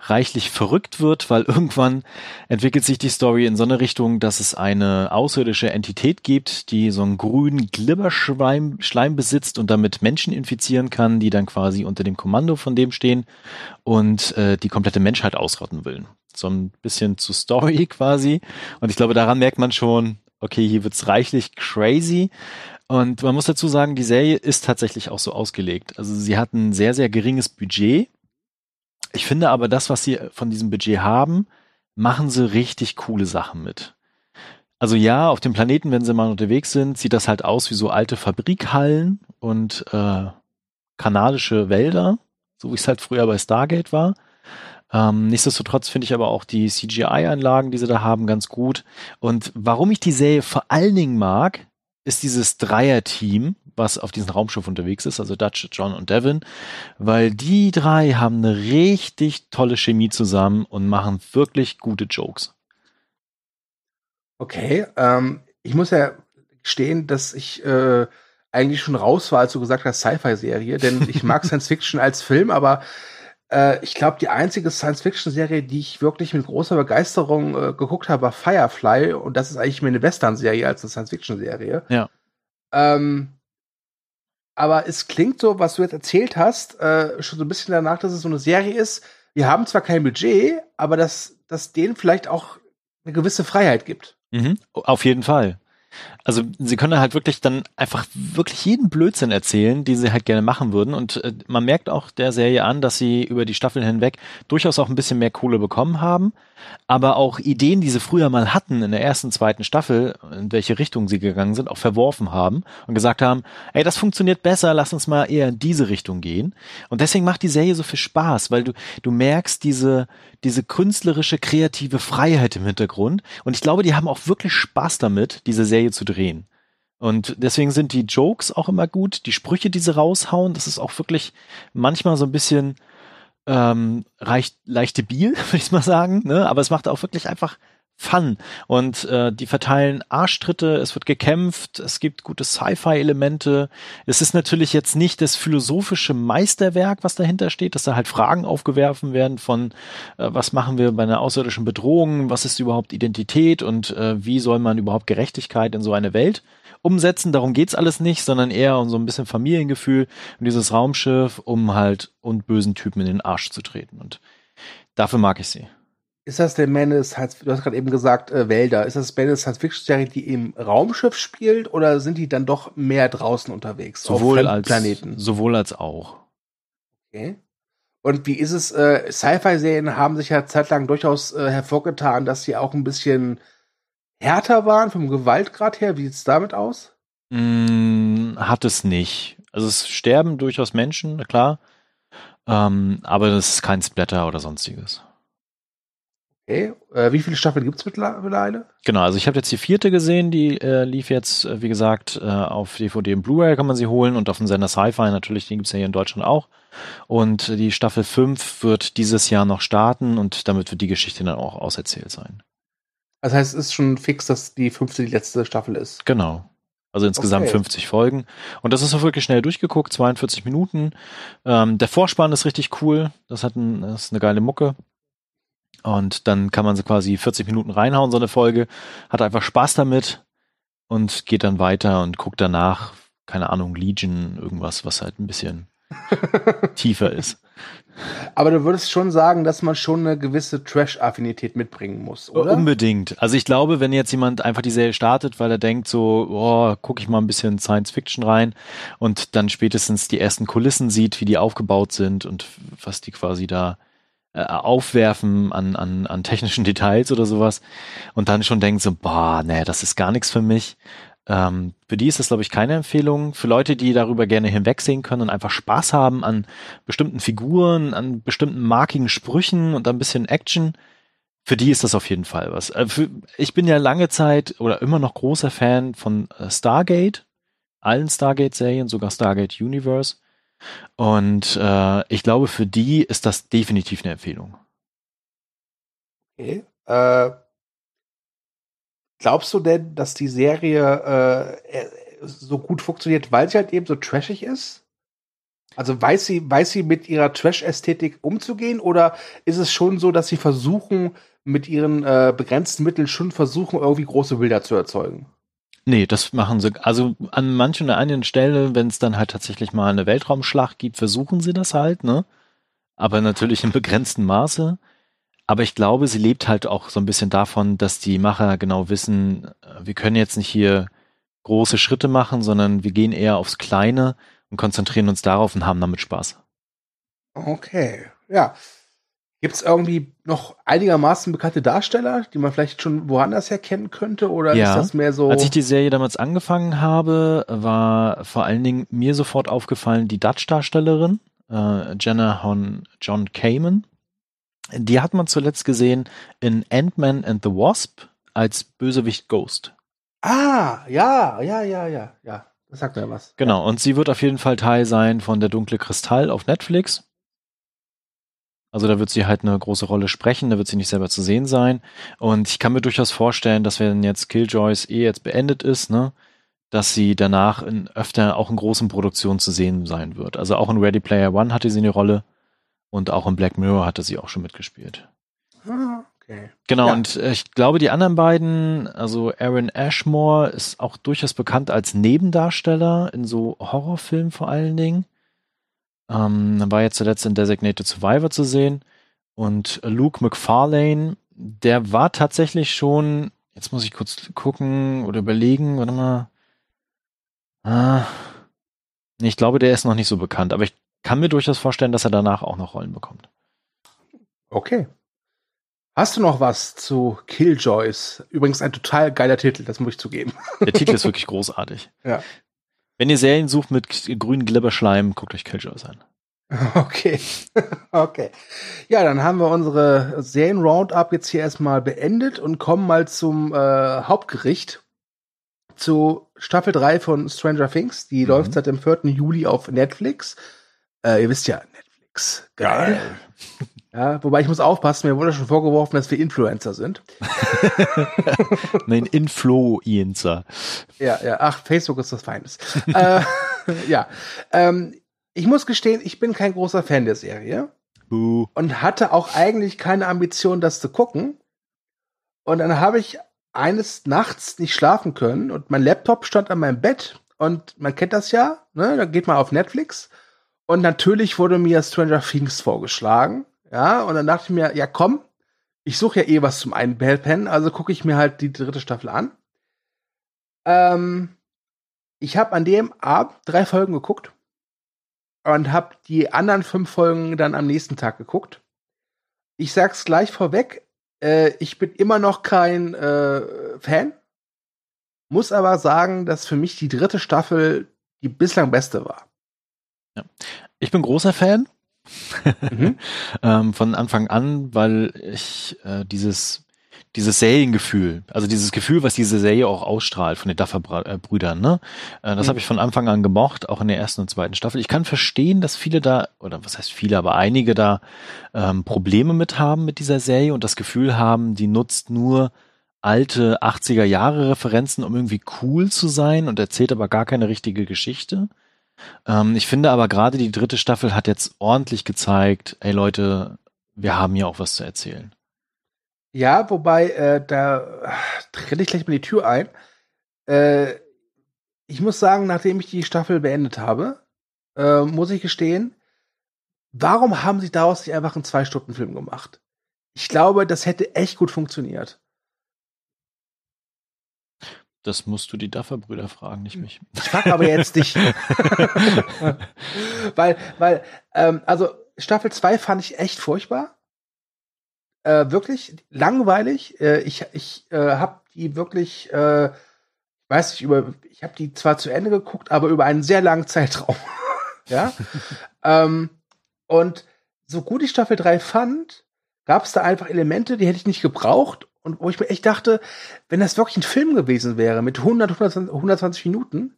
reichlich verrückt wird, weil irgendwann entwickelt sich die Story in so eine Richtung, dass es eine außerirdische Entität gibt, die so einen grünen Glibberschleim Schleim besitzt und damit Menschen infizieren kann, die dann quasi unter dem Kommando von dem stehen und äh, die komplette Menschheit ausrotten will. So ein bisschen zu Story [LAUGHS] quasi. Und ich glaube, daran merkt man schon, okay, hier wird's reichlich crazy. Und man muss dazu sagen, die Serie ist tatsächlich auch so ausgelegt. Also sie hat ein sehr, sehr geringes Budget ich finde aber das, was sie von diesem Budget haben, machen sie richtig coole Sachen mit. Also ja, auf dem Planeten, wenn sie mal unterwegs sind, sieht das halt aus wie so alte Fabrikhallen und äh, kanadische Wälder, so wie es halt früher bei Stargate war. Ähm, nichtsdestotrotz finde ich aber auch die CGI-Anlagen, die sie da haben, ganz gut. Und warum ich die Serie vor allen Dingen mag, ist dieses Dreier-Team, was auf diesem Raumschiff unterwegs ist, also Dutch, John und Devin, weil die drei haben eine richtig tolle Chemie zusammen und machen wirklich gute Jokes. Okay, ähm, ich muss ja gestehen, dass ich äh, eigentlich schon raus war, als du gesagt hast, Sci-Fi-Serie, denn ich mag [LAUGHS] Science Fiction als Film, aber äh, ich glaube, die einzige Science-Fiction-Serie, die ich wirklich mit großer Begeisterung äh, geguckt habe, war Firefly und das ist eigentlich mehr eine Western-Serie als eine Science-Fiction-Serie. Ja. Ähm, aber es klingt so, was du jetzt erzählt hast, äh, schon so ein bisschen danach, dass es so eine Serie ist, wir haben zwar kein Budget, aber dass das denen vielleicht auch eine gewisse Freiheit gibt. Mhm, auf jeden Fall. Also sie können halt wirklich dann einfach wirklich jeden Blödsinn erzählen, die sie halt gerne machen würden. Und äh, man merkt auch der Serie an, dass sie über die Staffeln hinweg durchaus auch ein bisschen mehr Kohle bekommen haben. Aber auch Ideen, die sie früher mal hatten in der ersten, zweiten Staffel, in welche Richtung sie gegangen sind, auch verworfen haben und gesagt haben, ey, das funktioniert besser, lass uns mal eher in diese Richtung gehen. Und deswegen macht die Serie so viel Spaß, weil du, du merkst diese, diese künstlerische, kreative Freiheit im Hintergrund. Und ich glaube, die haben auch wirklich Spaß damit, diese Serie zu drehen. Und deswegen sind die Jokes auch immer gut, die Sprüche, die sie raushauen, das ist auch wirklich manchmal so ein bisschen ähm, reicht, leichte Biel, [LAUGHS] würde ich mal sagen, ne? aber es macht auch wirklich einfach Fun. Und äh, die verteilen Arschtritte, es wird gekämpft, es gibt gute Sci-Fi-Elemente. Es ist natürlich jetzt nicht das philosophische Meisterwerk, was dahinter steht, dass da halt Fragen aufgeworfen werden von, äh, was machen wir bei einer außerirdischen Bedrohung, was ist überhaupt Identität und äh, wie soll man überhaupt Gerechtigkeit in so eine Welt umsetzen. Darum geht's alles nicht, sondern eher um so ein bisschen Familiengefühl und dieses Raumschiff, um halt und bösen Typen in den Arsch zu treten. Und dafür mag ich sie. Ist das der Man Science, du hast gerade eben gesagt, äh, Wälder, ist das Man Science Fiction Serie, die im Raumschiff spielt oder sind die dann doch mehr draußen unterwegs? Sowohl als Planeten? Sowohl als auch. Okay. Und wie ist es, äh, Sci-Fi-Serien haben sich ja zeitlang durchaus äh, hervorgetan, dass sie auch ein bisschen härter waren vom Gewaltgrad her. Wie sieht's damit aus? Mm, hat es nicht. Also es sterben durchaus Menschen, klar. Ähm, aber das ist kein Splatter oder sonstiges. Okay. Äh, wie viele Staffeln gibt es mittlerweile? Genau, also ich habe jetzt die vierte gesehen, die äh, lief jetzt, äh, wie gesagt, äh, auf DVD und Blu-ray kann man sie holen und auf dem Sender Sci-Fi natürlich, den gibt es ja hier in Deutschland auch. Und die Staffel 5 wird dieses Jahr noch starten und damit wird die Geschichte dann auch auserzählt sein. Das heißt, es ist schon fix, dass die fünfte die letzte Staffel ist. Genau. Also insgesamt okay. 50 Folgen. Und das ist auch wirklich schnell durchgeguckt, 42 Minuten. Ähm, der Vorspann ist richtig cool. Das hat ein, das ist eine geile Mucke. Und dann kann man so quasi 40 Minuten reinhauen, so eine Folge, hat einfach Spaß damit und geht dann weiter und guckt danach, keine Ahnung, Legion, irgendwas, was halt ein bisschen [LAUGHS] tiefer ist. Aber du würdest schon sagen, dass man schon eine gewisse Trash-Affinität mitbringen muss, oder? Unbedingt. Also ich glaube, wenn jetzt jemand einfach die Serie startet, weil er denkt so, oh, gucke ich mal ein bisschen Science Fiction rein und dann spätestens die ersten Kulissen sieht, wie die aufgebaut sind und was die quasi da äh, aufwerfen an, an, an technischen [LAUGHS] Details oder sowas und dann schon denkt so, boah, nee, das ist gar nichts für mich. Ähm, für die ist das, glaube ich, keine Empfehlung. Für Leute, die darüber gerne hinwegsehen können und einfach Spaß haben an bestimmten Figuren, an bestimmten markigen Sprüchen und ein bisschen Action, für die ist das auf jeden Fall was. Äh, für, ich bin ja lange Zeit oder immer noch großer Fan von äh, Stargate, allen Stargate-Serien, sogar Stargate Universe. Und äh, ich glaube, für die ist das definitiv eine Empfehlung. Okay. Äh, glaubst du denn, dass die Serie äh, so gut funktioniert, weil sie halt eben so trashig ist? Also weiß sie, weiß sie mit ihrer Trash-Ästhetik umzugehen oder ist es schon so, dass sie versuchen, mit ihren äh, begrenzten Mitteln schon versuchen, irgendwie große Bilder zu erzeugen? Nee, das machen sie. Also an manchen oder einigen Stellen, wenn es dann halt tatsächlich mal eine Weltraumschlacht gibt, versuchen sie das halt, ne? Aber natürlich in begrenztem Maße. Aber ich glaube, sie lebt halt auch so ein bisschen davon, dass die Macher genau wissen, wir können jetzt nicht hier große Schritte machen, sondern wir gehen eher aufs Kleine und konzentrieren uns darauf und haben damit Spaß. Okay, ja. Gibt es irgendwie noch einigermaßen bekannte Darsteller, die man vielleicht schon woanders herkennen könnte? Oder ja. ist das mehr so. Als ich die Serie damals angefangen habe, war vor allen Dingen mir sofort aufgefallen die Dutch-Darstellerin, äh, Jenna Hon John Kamen. Die hat man zuletzt gesehen in Ant-Man and the Wasp als Bösewicht Ghost. Ah, ja, ja, ja, ja, ja. Das sagt mir was. Genau, und sie wird auf jeden Fall Teil sein von Der dunkle Kristall auf Netflix. Also da wird sie halt eine große Rolle sprechen, da wird sie nicht selber zu sehen sein. Und ich kann mir durchaus vorstellen, dass wenn jetzt Killjoys eh jetzt beendet ist, ne, dass sie danach in öfter auch in großen Produktionen zu sehen sein wird. Also auch in Ready Player One hatte sie eine Rolle und auch in Black Mirror hatte sie auch schon mitgespielt. Ah, okay. Genau, ja. und äh, ich glaube, die anderen beiden, also Aaron Ashmore ist auch durchaus bekannt als Nebendarsteller in so Horrorfilmen vor allen Dingen. Ähm, war jetzt zuletzt in Designated Survivor zu sehen. Und Luke McFarlane, der war tatsächlich schon, jetzt muss ich kurz gucken oder überlegen, warte mal. Ah, ich glaube, der ist noch nicht so bekannt, aber ich kann mir durchaus vorstellen, dass er danach auch noch Rollen bekommt. Okay. Hast du noch was zu Killjoys? Übrigens ein total geiler Titel, das muss ich zugeben. Der Titel ist [LAUGHS] wirklich großartig. Ja. Wenn ihr Serien sucht mit grünen Glibberschleim, guckt euch Killjoys an. [LAUGHS] Okay. [LAUGHS] okay. Ja, dann haben wir unsere Serien-Roundup jetzt hier erstmal beendet und kommen mal zum äh, Hauptgericht. Zu Staffel 3 von Stranger Things. Die mhm. läuft seit dem 4. Juli auf Netflix. Äh, ihr wisst ja, Netflix. Geil. Geil. [LAUGHS] Ja, wobei ich muss aufpassen, mir wurde schon vorgeworfen, dass wir Influencer sind. [LAUGHS] Nein, Influencer. Ja, ja, ach, Facebook ist das Feindes. [LAUGHS] äh, ja, ähm, ich muss gestehen, ich bin kein großer Fan der Serie. Buh. Und hatte auch eigentlich keine Ambition, das zu gucken. Und dann habe ich eines Nachts nicht schlafen können und mein Laptop stand an meinem Bett und man kennt das ja, ne? Da geht man auf Netflix und natürlich wurde mir Stranger Things vorgeschlagen ja, und dann dachte ich mir, ja komm, ich suche ja eh was zum Einpennen, also gucke ich mir halt die dritte Staffel an. Ähm, ich habe an dem Abend drei Folgen geguckt und habe die anderen fünf Folgen dann am nächsten Tag geguckt. Ich sag's gleich vorweg, äh, ich bin immer noch kein äh, Fan, muss aber sagen, dass für mich die dritte Staffel die bislang beste war. Ja. Ich bin großer Fan mhm. [LAUGHS] ähm, von Anfang an, weil ich äh, dieses dieses Seriengefühl, also dieses Gefühl, was diese Serie auch ausstrahlt von den Duffer-Brüdern, ne? Äh, das mhm. habe ich von Anfang an gemocht, auch in der ersten und zweiten Staffel. Ich kann verstehen, dass viele da, oder was heißt viele, aber einige da ähm, Probleme mit haben mit dieser Serie und das Gefühl haben, die nutzt nur alte 80er Jahre Referenzen, um irgendwie cool zu sein und erzählt aber gar keine richtige Geschichte. Ähm, ich finde aber gerade die dritte Staffel hat jetzt ordentlich gezeigt, ey Leute, wir haben hier auch was zu erzählen. Ja, wobei, äh, da trenne ich gleich mal die Tür ein. Äh, ich muss sagen, nachdem ich die Staffel beendet habe, äh, muss ich gestehen, warum haben sie daraus nicht einfach einen Zwei-Stunden-Film gemacht? Ich glaube, das hätte echt gut funktioniert. Das musst du die Duffer-Brüder fragen, nicht mich. Ich frage aber jetzt dich. [LAUGHS] weil, weil, ähm, also Staffel 2 fand ich echt furchtbar. Äh, wirklich langweilig. Äh, ich ich äh, habe die wirklich, äh, weiß nicht, über, ich habe die zwar zu Ende geguckt, aber über einen sehr langen Zeitraum. [LAUGHS] ja. [LAUGHS] ähm, und so gut ich Staffel 3 fand, gab es da einfach Elemente, die hätte ich nicht gebraucht und wo ich mir echt dachte, wenn das wirklich ein Film gewesen wäre mit 100, 120, 120 Minuten,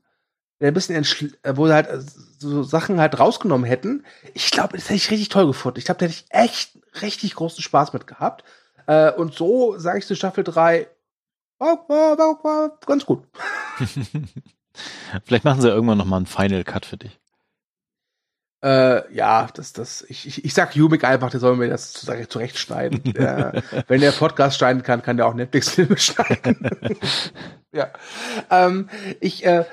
der ein bisschen äh, wo sie halt äh, so Sachen halt rausgenommen hätten, ich glaube, das hätte ich richtig toll gefunden. Ich glaube, da hätte ich echt richtig großen Spaß mit gehabt. Äh, und so sage ich zu Staffel 3, war, war, war, war ganz gut. [LAUGHS] Vielleicht machen sie irgendwann noch mal einen Final Cut für dich. Äh, ja, das, das, ich, ich, ich sag Jubik einfach, der soll mir das zurechtschneiden. [LAUGHS] der, wenn der Podcast schneiden kann, kann der auch Netflix-Filme [LAUGHS] schneiden. [LAUGHS] ja. Ähm, ich, äh,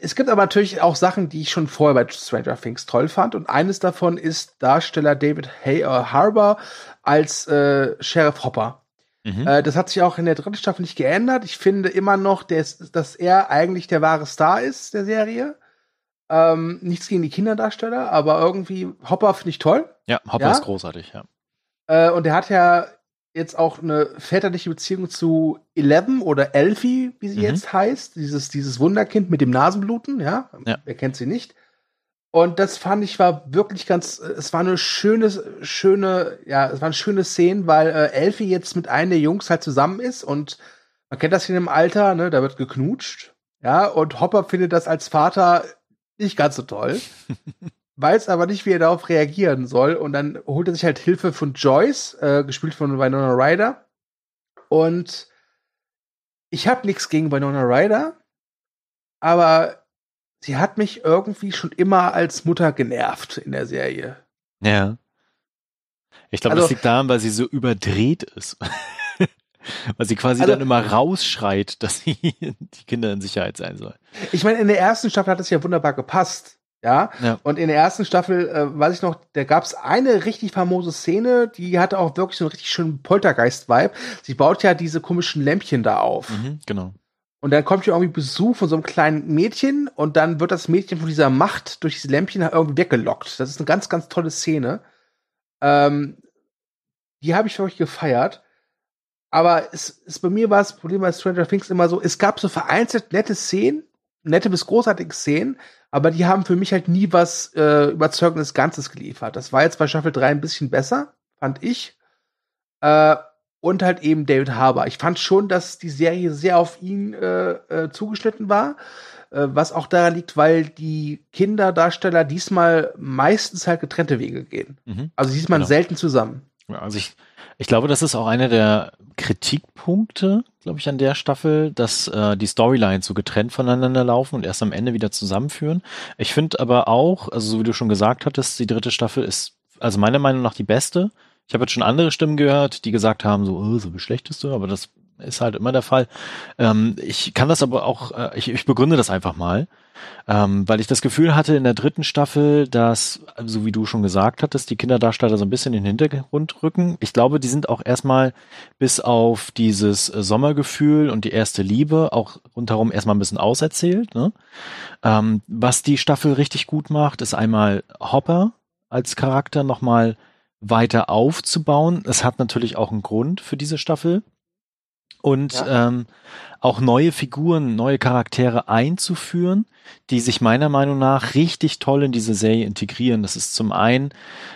es gibt aber natürlich auch Sachen, die ich schon vorher bei Stranger Things toll fand. Und eines davon ist Darsteller David Hay äh, Harbour als äh, Sheriff Hopper. Mhm. Äh, das hat sich auch in der dritten Staffel nicht geändert. Ich finde immer noch, dass, dass er eigentlich der wahre Star ist der Serie. Ähm, nichts gegen die Kinderdarsteller, aber irgendwie Hopper finde ich toll. Ja, Hopper ja? ist großartig, ja. Äh, und er hat ja jetzt auch eine väterliche Beziehung zu Eleven oder Elfie, wie sie mhm. jetzt heißt. Dieses, dieses Wunderkind mit dem Nasenbluten, ja. ja. Wer kennt sie nicht? Und das fand ich war wirklich ganz, es war eine schöne, schöne, ja, es war eine schöne Szene, weil äh, Elfie jetzt mit einem der Jungs halt zusammen ist und man kennt das in dem Alter, ne, da wird geknutscht. Ja, und Hopper findet das als Vater nicht ganz so toll. weiß aber nicht, wie er darauf reagieren soll. Und dann holt er sich halt Hilfe von Joyce, äh, gespielt von Winona Ryder. Und ich habe nichts gegen Winona Ryder, aber sie hat mich irgendwie schon immer als Mutter genervt in der Serie. Ja. Ich glaube, also, das liegt daran, weil sie so überdreht ist. Weil sie quasi also, dann immer rausschreit, [LAUGHS] dass sie die Kinder in Sicherheit sein soll. Ich meine, in der ersten Staffel hat es ja wunderbar gepasst. Ja? Ja. Und in der ersten Staffel, äh, weiß ich noch, da gab es eine richtig famose Szene, die hatte auch wirklich so einen richtig schönen Poltergeist-Vibe. Sie baut ja diese komischen Lämpchen da auf. Mhm, genau. Und dann kommt ja irgendwie Besuch von so einem kleinen Mädchen und dann wird das Mädchen von dieser Macht durch diese Lämpchen irgendwie weggelockt. Das ist eine ganz, ganz tolle Szene. Ähm, die habe ich wirklich gefeiert. Aber es, es bei mir war das Problem bei Stranger Things immer so, es gab so vereinzelt nette Szenen, nette bis großartige Szenen, aber die haben für mich halt nie was äh, überzeugendes Ganzes geliefert. Das war jetzt bei Staffel 3 ein bisschen besser, fand ich. Äh, und halt eben David Harbour. Ich fand schon, dass die Serie sehr auf ihn äh, äh, zugeschnitten war, äh, was auch daran liegt, weil die Kinderdarsteller diesmal meistens halt getrennte Wege gehen. Mhm. Also diesmal Genau. selten zusammen. Ja, Also ich, ich glaube, das ist auch einer der Kritikpunkte, glaube ich, an der Staffel, dass äh, die Storylines so getrennt voneinander laufen und erst am Ende wieder zusammenführen. Ich finde aber auch, also so wie du schon gesagt hattest, die dritte Staffel ist, also meiner Meinung nach die beste. Ich habe jetzt schon andere Stimmen gehört, die gesagt haben, so, oh, so schlechtest du, aber das ist halt immer der Fall. Ähm, ich kann das aber auch, äh, ich, ich begründe das einfach mal, ähm, weil ich das Gefühl hatte in der dritten Staffel, dass, so wie du schon gesagt hattest, die Kinderdarsteller so ein bisschen in den Hintergrund rücken. Ich glaube, die sind auch erstmal bis auf dieses Sommergefühl und die erste Liebe auch rundherum erstmal ein bisschen auserzählt. Ne? Ähm, was die Staffel richtig gut macht, ist einmal Hopper als Charakter nochmal weiter aufzubauen. Es hat natürlich auch einen Grund für diese Staffel. Und Ja. ähm, auch neue Figuren, neue Charaktere einzuführen, die sich meiner Meinung nach richtig toll in diese Serie integrieren. Das ist zum einen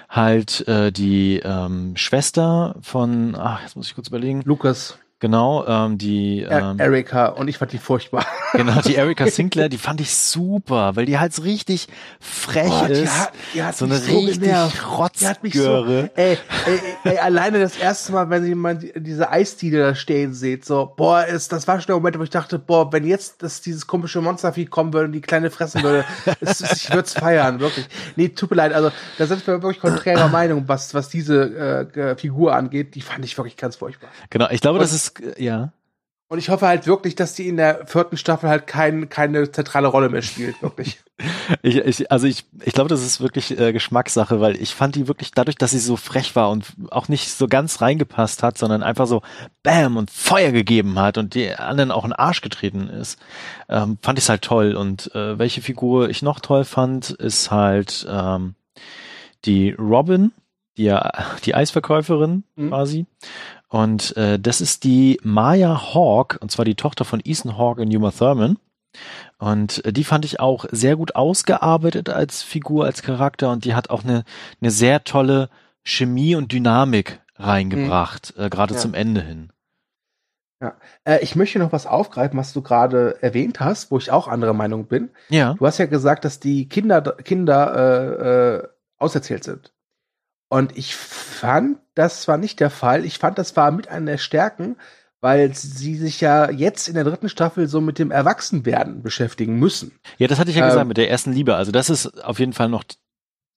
halt äh, die ähm, Schwester von, ach, jetzt muss ich kurz überlegen, Lukas, genau, ähm, die Er ähm, Erika und ich fand die furchtbar. [LAUGHS] Genau, die Erika [LAUGHS] Sinclair, die fand ich super, weil die halt so richtig frech die ist. hat- die hat so eine so richtig. Die mich so, Rotzgöre. ey, ey, ey, alleine das erste Mal, wenn jemand die- diese Eisdiele da stehen sieht, so, boah, ist, das war schon der Moment, wo ich dachte, boah, wenn jetzt das, dieses komische Monstervieh kommen würde und die Kleine fressen würde, [LAUGHS] es, ich würde es feiern, wirklich. Nee, tut mir leid, also, da sind wir wirklich konträrer Meinung, was, was diese äh, Figur angeht, die fand ich wirklich ganz furchtbar. Genau, ich glaube, Und- das ist, äh, ja. Und ich hoffe halt wirklich, dass die in der vierten Staffel halt kein, keine zentrale Rolle mehr spielt, wirklich. [LAUGHS] Ich, ich, also ich, ich glaube, das ist wirklich äh, Geschmackssache, weil ich fand die wirklich dadurch, dass sie so frech war und auch nicht so ganz reingepasst hat, sondern einfach so Bam und Feuer gegeben hat und die anderen auch in den Arsch getreten ist, ähm, fand ich es halt toll. Und äh, welche Figur ich noch toll fand, ist halt ähm, die Robin, die die Eisverkäuferin Mhm. quasi. Und äh, das ist die Maya Hawk, und zwar die Tochter von Ethan Hawke und Uma Thurman. Und äh, die fand ich auch sehr gut ausgearbeitet als Figur, als Charakter und die hat auch eine, eine sehr tolle Chemie und Dynamik reingebracht, äh, gerade Ja. zum Ende hin. Äh, ich möchte noch was aufgreifen, was du gerade erwähnt hast, wo ich auch anderer Meinung bin. Ja. Du hast ja gesagt, dass die Kinder, Kinder äh, äh, auserzählt sind. Und ich fand, das war nicht der Fall. Ich fand, das war mit einer der Stärken, weil sie sich ja jetzt in der dritten Staffel so mit dem Erwachsenwerden beschäftigen müssen. Ja, das hatte ich ja Ähm, gesagt mit der ersten Liebe. Also das ist auf jeden Fall noch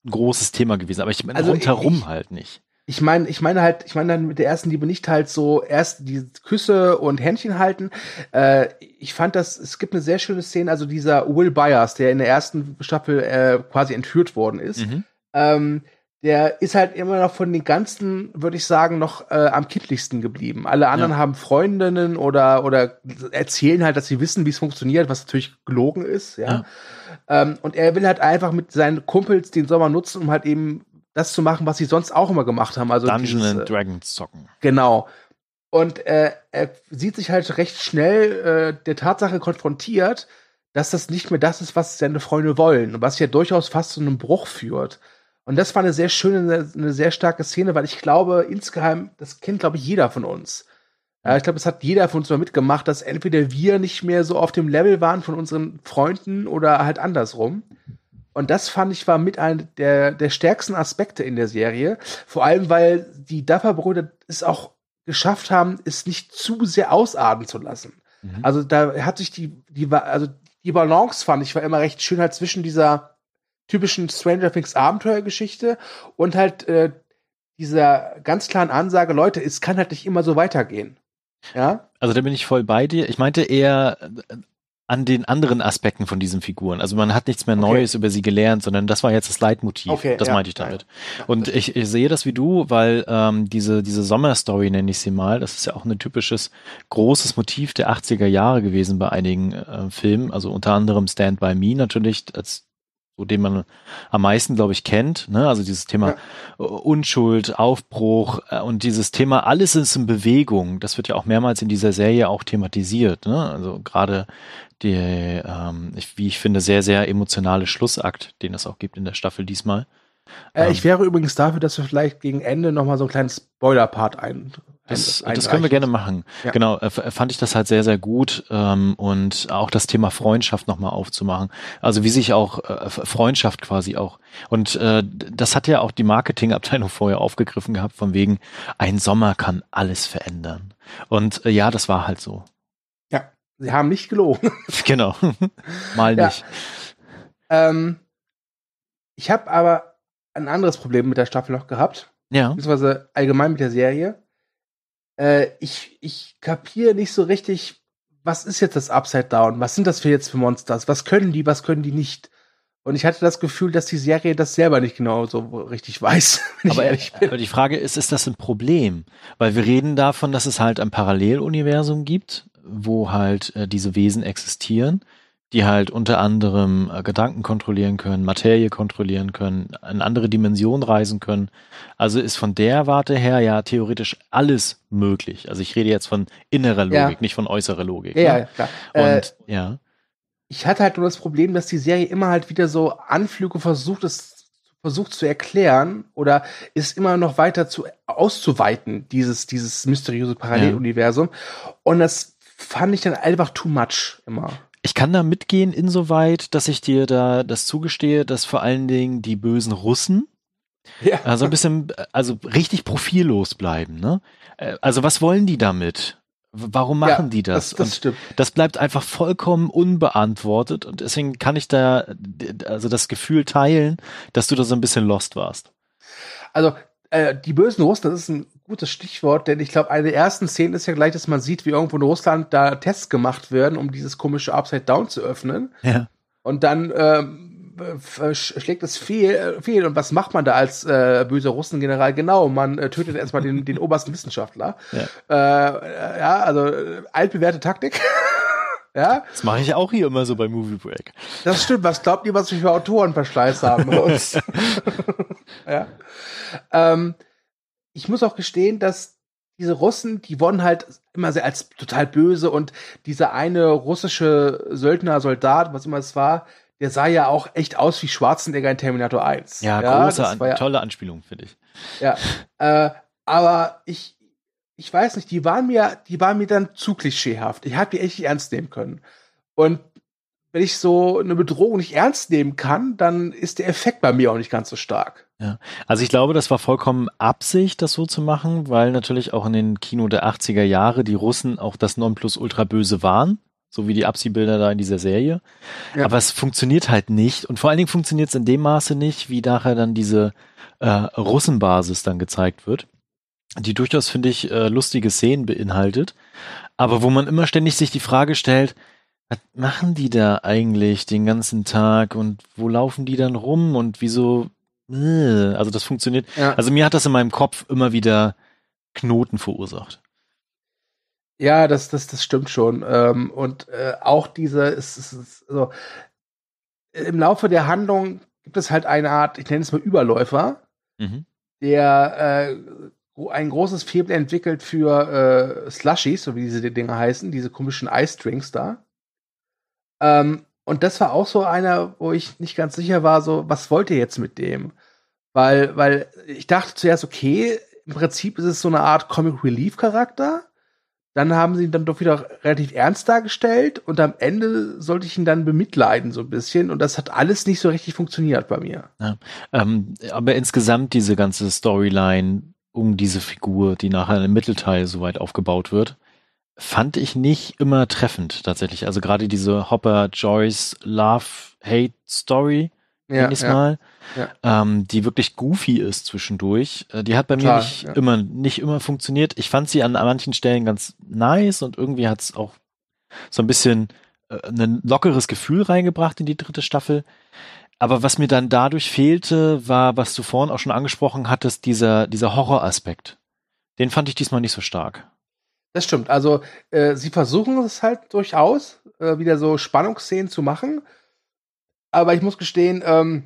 ein großes Thema gewesen, aber ich meine Also rundherum ich- halt nicht. Ich meine, ich meine halt, ich meine dann mit der ersten Liebe nicht halt so erst die Küsse und Händchen halten. Äh, ich fand das, es gibt eine sehr schöne Szene, also dieser Will Byers, der in der ersten Staffel äh, quasi entführt worden ist. Mhm. ähm, der ist halt immer noch von den ganzen, würde ich sagen, noch äh, am kindlichsten geblieben. Alle anderen Ja. haben Freundinnen oder oder erzählen halt, dass sie wissen, wie es funktioniert, was natürlich gelogen ist, ja. Ja. Ähm, und er will halt einfach mit seinen Kumpels den Sommer nutzen, um halt eben das zu machen, was sie sonst auch immer gemacht haben. Also Dungeon dieses, and äh, Dragons zocken. Genau. Und äh, er sieht sich halt recht schnell äh, der Tatsache konfrontiert, dass das nicht mehr das ist, was seine Freunde wollen. Und was ja durchaus fast zu einem Bruch führt. Und das war eine sehr schöne, eine, sehr starke Szene, weil ich glaube, insgeheim, das kennt, glaube ich, jeder von uns. Ja, ich glaube, das hat jeder von uns mal mitgemacht, dass entweder wir nicht mehr so auf dem Level waren von unseren Freunden oder halt andersrum. Und das fand ich war mit einem der, der stärksten Aspekte in der Serie. Vor allem, weil die Duffer-Brüder es auch geschafft haben, es nicht zu sehr ausarten zu lassen. Mhm. Also da hat sich die, die, also die Balance fand ich war immer recht schön halt zwischen dieser typischen Stranger Things Abenteuergeschichte und halt äh, dieser ganz klaren Ansage, Leute, es kann halt nicht immer so weitergehen. Ja? Also da bin ich voll bei dir. Ich meinte eher, äh, an den anderen Aspekten von diesen Figuren. Also man hat nichts mehr Neues okay. über sie gelernt, sondern das war jetzt das Leitmotiv. Okay, das ja, meinte ich damit. Ja, und ich, ich, sehe das wie du, weil ähm, diese, diese Sommerstory nenne ich sie mal, das ist ja auch ein typisches großes Motiv der 80er Jahre gewesen bei einigen äh, Filmen, also unter anderem Stand By Me natürlich als den man am meisten, glaube ich, kennt. Ne? Also dieses Thema ja. Unschuld, Aufbruch äh, und dieses Thema alles ist in Bewegung. Das wird ja auch mehrmals in dieser Serie auch thematisiert. Ne? Also gerade die, ähm, ich, wie ich finde, sehr, sehr emotionale Schlussakt, den es auch gibt in der Staffel diesmal. Äh, ähm, ich wäre übrigens dafür, dass wir vielleicht gegen Ende nochmal so einen kleinen Spoiler-Part ein, das, das können wir gerne machen. Ja. Genau, äh, fand ich das halt sehr, sehr gut ähm, und auch das Thema Freundschaft nochmal aufzumachen. Also wie sich auch äh, Freundschaft quasi auch. Und äh, das hat ja auch die Marketingabteilung [LAUGHS] vorher aufgegriffen gehabt, von wegen, ein Sommer kann alles verändern. Und äh, ja, das war halt so. Ja, sie haben nicht gelogen. [LAUGHS] [LAUGHS] genau, mal nicht. Ja. Ähm, ich habe aber ein anderes Problem mit der Staffel noch gehabt. Ja. Beziehungsweise allgemein mit der Serie äh, ich, ich kapiere nicht so richtig, was ist jetzt das Upside Down? Was sind das für jetzt für Monsters? Was können die, was können die nicht? Und ich hatte das Gefühl, dass die Serie das selber nicht genau so richtig weiß. [LAUGHS] Aber, aber, die Frage ist, ist das ein Problem? Weil wir reden davon, dass es halt ein Paralleluniversum gibt, wo halt äh, diese Wesen existieren die halt unter anderem äh, Gedanken kontrollieren können, Materie kontrollieren können, in andere Dimensionen reisen können. Also ist von der Warte her ja theoretisch alles möglich. Also ich rede jetzt von innerer Logik, ja. nicht von äußerer Logik. Ja, ne? ja klar. Und äh, ja. Ich hatte halt nur das Problem, dass die Serie immer halt wieder so Anflüge versucht, es versucht zu erklären oder ist immer noch weiter zu auszuweiten, dieses, dieses mysteriöse Paralleluniversum. Ja. Und das fand ich dann einfach too much immer. Ich kann da mitgehen insoweit, dass ich dir da das zugestehe, dass vor allen Dingen die bösen Russen ja. also ein bisschen, also richtig profillos bleiben. Ne? Äh, also was wollen die damit? Warum machen ja, die das? Das, das stimmt. Das bleibt einfach vollkommen unbeantwortet und deswegen kann ich da also das Gefühl teilen, dass du da so ein bisschen lost warst. Also äh, die bösen Russen, das ist ein gutes Stichwort, denn ich glaube, eine der ersten Szenen ist ja gleich, dass man sieht, wie irgendwo in Russland da Tests gemacht werden, um dieses komische Upside Down zu öffnen. Ja. Und dann ähm, schlägt es fehl, fehl. Und was macht man da als äh, böser Russengeneral? Genau, man äh, tötet erstmal den, den obersten Wissenschaftler. Ja, äh, ja also äh, altbewährte Taktik. [LAUGHS] ja. Das mache ich auch hier immer so bei Movie Break. Das stimmt. Was glaubt ihr, was wir für Autorenverschleiß haben? [LAUGHS] [LAUGHS] ja. Ähm, ich muss auch gestehen, dass diese Russen, die wurden halt immer sehr als total böse und dieser eine russische Söldner, Soldat, was immer es war, der sah ja auch echt aus wie Schwarzenegger in Terminator 1. Ja, ja große, an, ja, tolle Anspielung, finde ich. Ja, äh, aber ich, ich weiß nicht, die waren mir, die waren mir dann zu klischeehaft. Ich habe die echt nicht ernst nehmen können. Und wenn ich so eine Bedrohung nicht ernst nehmen kann, dann ist der Effekt bei mir auch nicht ganz so stark. Ja, also ich glaube, das war vollkommen Absicht, das so zu machen, weil natürlich auch in den Kino der 80er Jahre die Russen auch das Nonplusultra böse waren, so wie die Absi-Bilder da in dieser Serie. Ja. Aber es funktioniert halt nicht und vor allen Dingen funktioniert es in dem Maße nicht, wie nachher dann diese äh, Russenbasis dann gezeigt wird, die durchaus, finde ich, äh, lustige Szenen beinhaltet, aber wo man immer ständig sich die Frage stellt, was machen die da eigentlich den ganzen Tag und wo laufen die dann rum und wieso? Äh, also das funktioniert. Ja. Also mir hat das in meinem Kopf immer wieder Knoten verursacht. Ja, das, das, das stimmt schon. Ähm, und äh, auch diese, ist, ist, ist, also, im Laufe der Handlung gibt es halt eine Art, ich nenne es mal Überläufer, mhm. der äh, ein großes Febel entwickelt für äh, Slushies, so wie diese Dinge heißen, diese komischen Ice Drinks da. Ähm, und das war auch so einer, wo ich nicht ganz sicher war, so, was wollt ihr jetzt mit dem? Weil, weil ich dachte zuerst, okay, im Prinzip ist es so eine Art Comic Relief Charakter. Dann haben sie ihn dann doch wieder relativ ernst dargestellt und am Ende sollte ich ihn dann bemitleiden so ein bisschen und das hat alles nicht so richtig funktioniert bei mir. Ja, ähm, aber insgesamt diese ganze Storyline um diese Figur, die nachher im Mittelteil soweit aufgebaut wird, fand ich nicht immer treffend tatsächlich. Also gerade diese Hopper Joyce Love Hate Story, ja, ja, mal, ja. Ähm, die wirklich goofy ist zwischendurch. Äh, die hat bei Klar, mir nicht ja. immer nicht immer funktioniert. Ich fand sie an manchen Stellen ganz nice und irgendwie hat es auch so ein bisschen äh, ein lockeres Gefühl reingebracht in die dritte Staffel. Aber was mir dann dadurch fehlte, war, was du vorhin auch schon angesprochen hattest, dieser, dieser Horroraspekt. Den fand ich diesmal nicht so stark. Das stimmt. Also äh, sie versuchen es halt durchaus, äh, wieder so Spannungsszenen zu machen. Aber ich muss gestehen, ähm,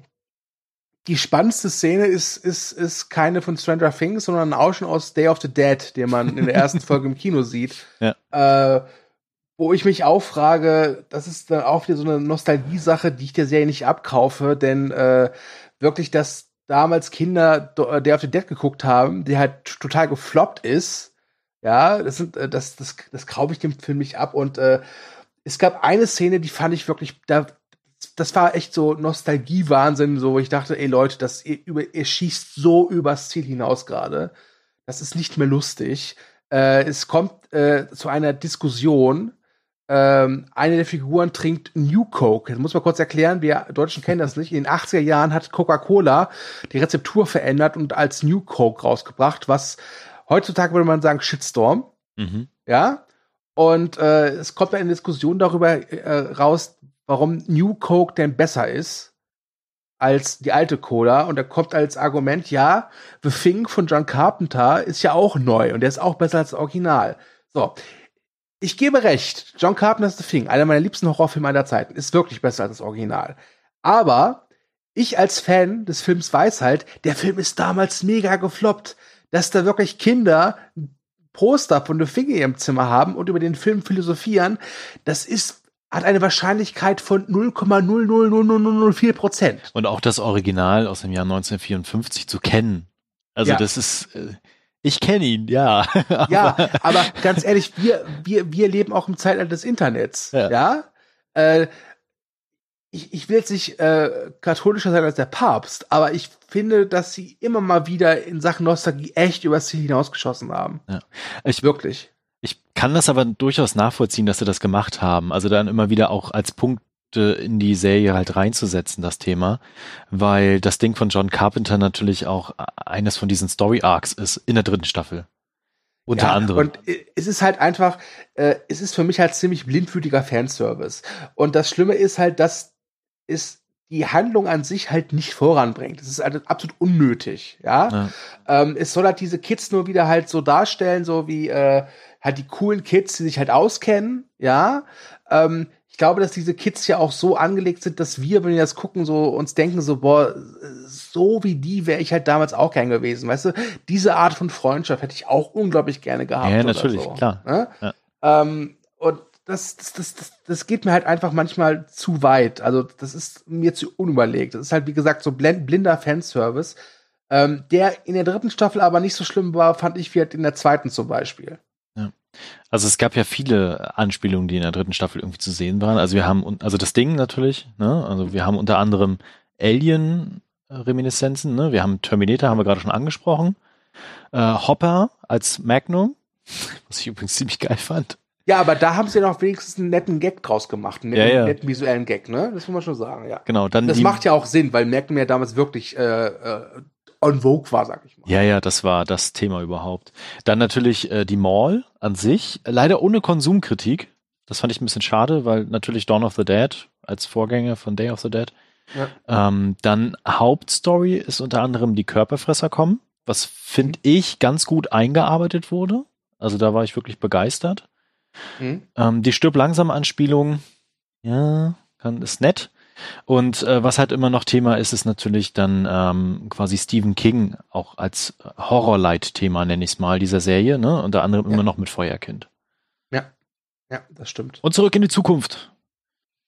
die spannendste Szene ist, ist, ist keine von Stranger Things, sondern ein Ausschnitt aus Day of the Dead, den man in der ersten [LAUGHS] Folge im Kino sieht. Ja. Äh, wo ich mich auch frage, das ist dann auch wieder so eine Nostalgie-Sache, die ich der Serie nicht abkaufe, denn äh, wirklich, dass damals Kinder äh, Day of the Dead geguckt haben, die halt total gefloppt ist, ja, das sind, äh, das, das, das kaufe ich dem Film nicht ab und äh, es gab eine Szene, die fand ich wirklich, da, das war echt so Nostalgie-Wahnsinn, so wo ich dachte, ey Leute, das ihr, über, ihr schießt so übers Ziel hinaus gerade. Das ist nicht mehr lustig. Äh, es kommt äh, zu einer Diskussion. Ähm, eine der Figuren trinkt New Coke. Das muss man kurz erklären, wir Deutschen kennen das nicht. In den 80er Jahren hat Coca-Cola die Rezeptur verändert und als New Coke rausgebracht, was heutzutage würde man sagen Shitstorm. Mhm. Ja. Und äh, es kommt eine Diskussion darüber äh, raus, warum New Coke denn besser ist als die alte Cola. Und da kommt als Argument, ja, The Thing von John Carpenter ist ja auch neu und der ist auch besser als das Original. So. Ich gebe recht, John Carpenter's The Thing, einer meiner liebsten Horrorfilme aller Zeiten, ist wirklich besser als das Original. Aber ich als Fan des Films weiß halt, der Film ist damals mega gefloppt, dass da wirklich Kinder Poster von The in ihrem Zimmer haben und über den Film philosophieren. Das ist hat eine Wahrscheinlichkeit von 0,00004 Prozent. Und auch das Original aus dem Jahr 1954 zu kennen. Also ja. das ist, äh, ich kenne ihn, ja. [LAUGHS] ja, aber ganz ehrlich, wir, wir, wir leben auch im Zeitalter des Internets. Ja. ja? Äh, ich, ich will jetzt nicht äh, katholischer sein als der Papst, aber ich finde, dass sie immer mal wieder in Sachen Nostalgie echt übers Ziel hinausgeschossen haben. Ja. Ich, Wirklich. Ich kann das aber durchaus nachvollziehen, dass sie das gemacht haben. Also dann immer wieder auch als Punkte in die Serie halt reinzusetzen, das Thema. Weil das Ding von John Carpenter natürlich auch eines von diesen Story Arcs ist in der dritten Staffel. Unter ja, anderem. Und es ist halt einfach, äh, es ist für mich halt ziemlich blindwütiger Fanservice. Und das Schlimme ist halt, dass es die Handlung an sich halt nicht voranbringt. Das ist halt absolut unnötig, ja. ja. Ähm, es soll halt diese Kids nur wieder halt so darstellen, so wie äh, halt die coolen Kids, die sich halt auskennen, ja. Ähm, ich glaube, dass diese Kids ja auch so angelegt sind, dass wir, wenn wir das gucken, so uns denken, so, boah, so wie die wäre ich halt damals auch gern gewesen. Weißt du, diese Art von Freundschaft hätte ich auch unglaublich gerne gehabt. Ja, natürlich, so, klar. Ne? Ja. Ähm, und das, das, das, das, das geht mir halt einfach manchmal zu weit. Also, das ist mir zu unüberlegt. Das ist halt, wie gesagt, so blinder Fanservice. Ähm, der in der dritten Staffel aber nicht so schlimm war, fand ich wie halt in der zweiten zum Beispiel. Also es gab ja viele Anspielungen, die in der dritten Staffel irgendwie zu sehen waren. Also wir haben, also das Ding natürlich, ne? Also wir haben unter anderem Alien-Reminiszenzen, ne? Wir haben Terminator, haben wir gerade schon angesprochen. Äh, Hopper als Magnum, [LAUGHS] was ich übrigens ziemlich geil fand. Ja, aber da haben sie ja noch wenigstens einen netten Gag draus gemacht, einen netten, ja, ja. netten visuellen Gag, ne? Das muss man schon sagen, ja. Genau, dann das macht ja auch Sinn, weil Magnum ja damals wirklich äh, äh, on vogue war, sag ich mal. Ja, ja, das war das Thema überhaupt. Dann natürlich äh, die Mall an sich, leider ohne Konsumkritik. Das fand ich ein bisschen schade, weil natürlich Dawn of the Dead als Vorgänger von Day of the Dead. Ja. Ähm, dann Hauptstory ist unter anderem die Körperfresser kommen, was finde mhm. ich ganz gut eingearbeitet wurde. Also da war ich wirklich begeistert. Mhm. Ähm, die Stirb langsam Anspielung, ja, kann, ist nett. Und äh, was halt immer noch Thema ist, ist natürlich dann ähm, quasi Stephen King auch als Horrorlight-Thema, nenne ich es mal, dieser Serie, ne? Unter anderem ja. immer noch mit Feuerkind. Ja, ja, das stimmt. Und zurück in die Zukunft.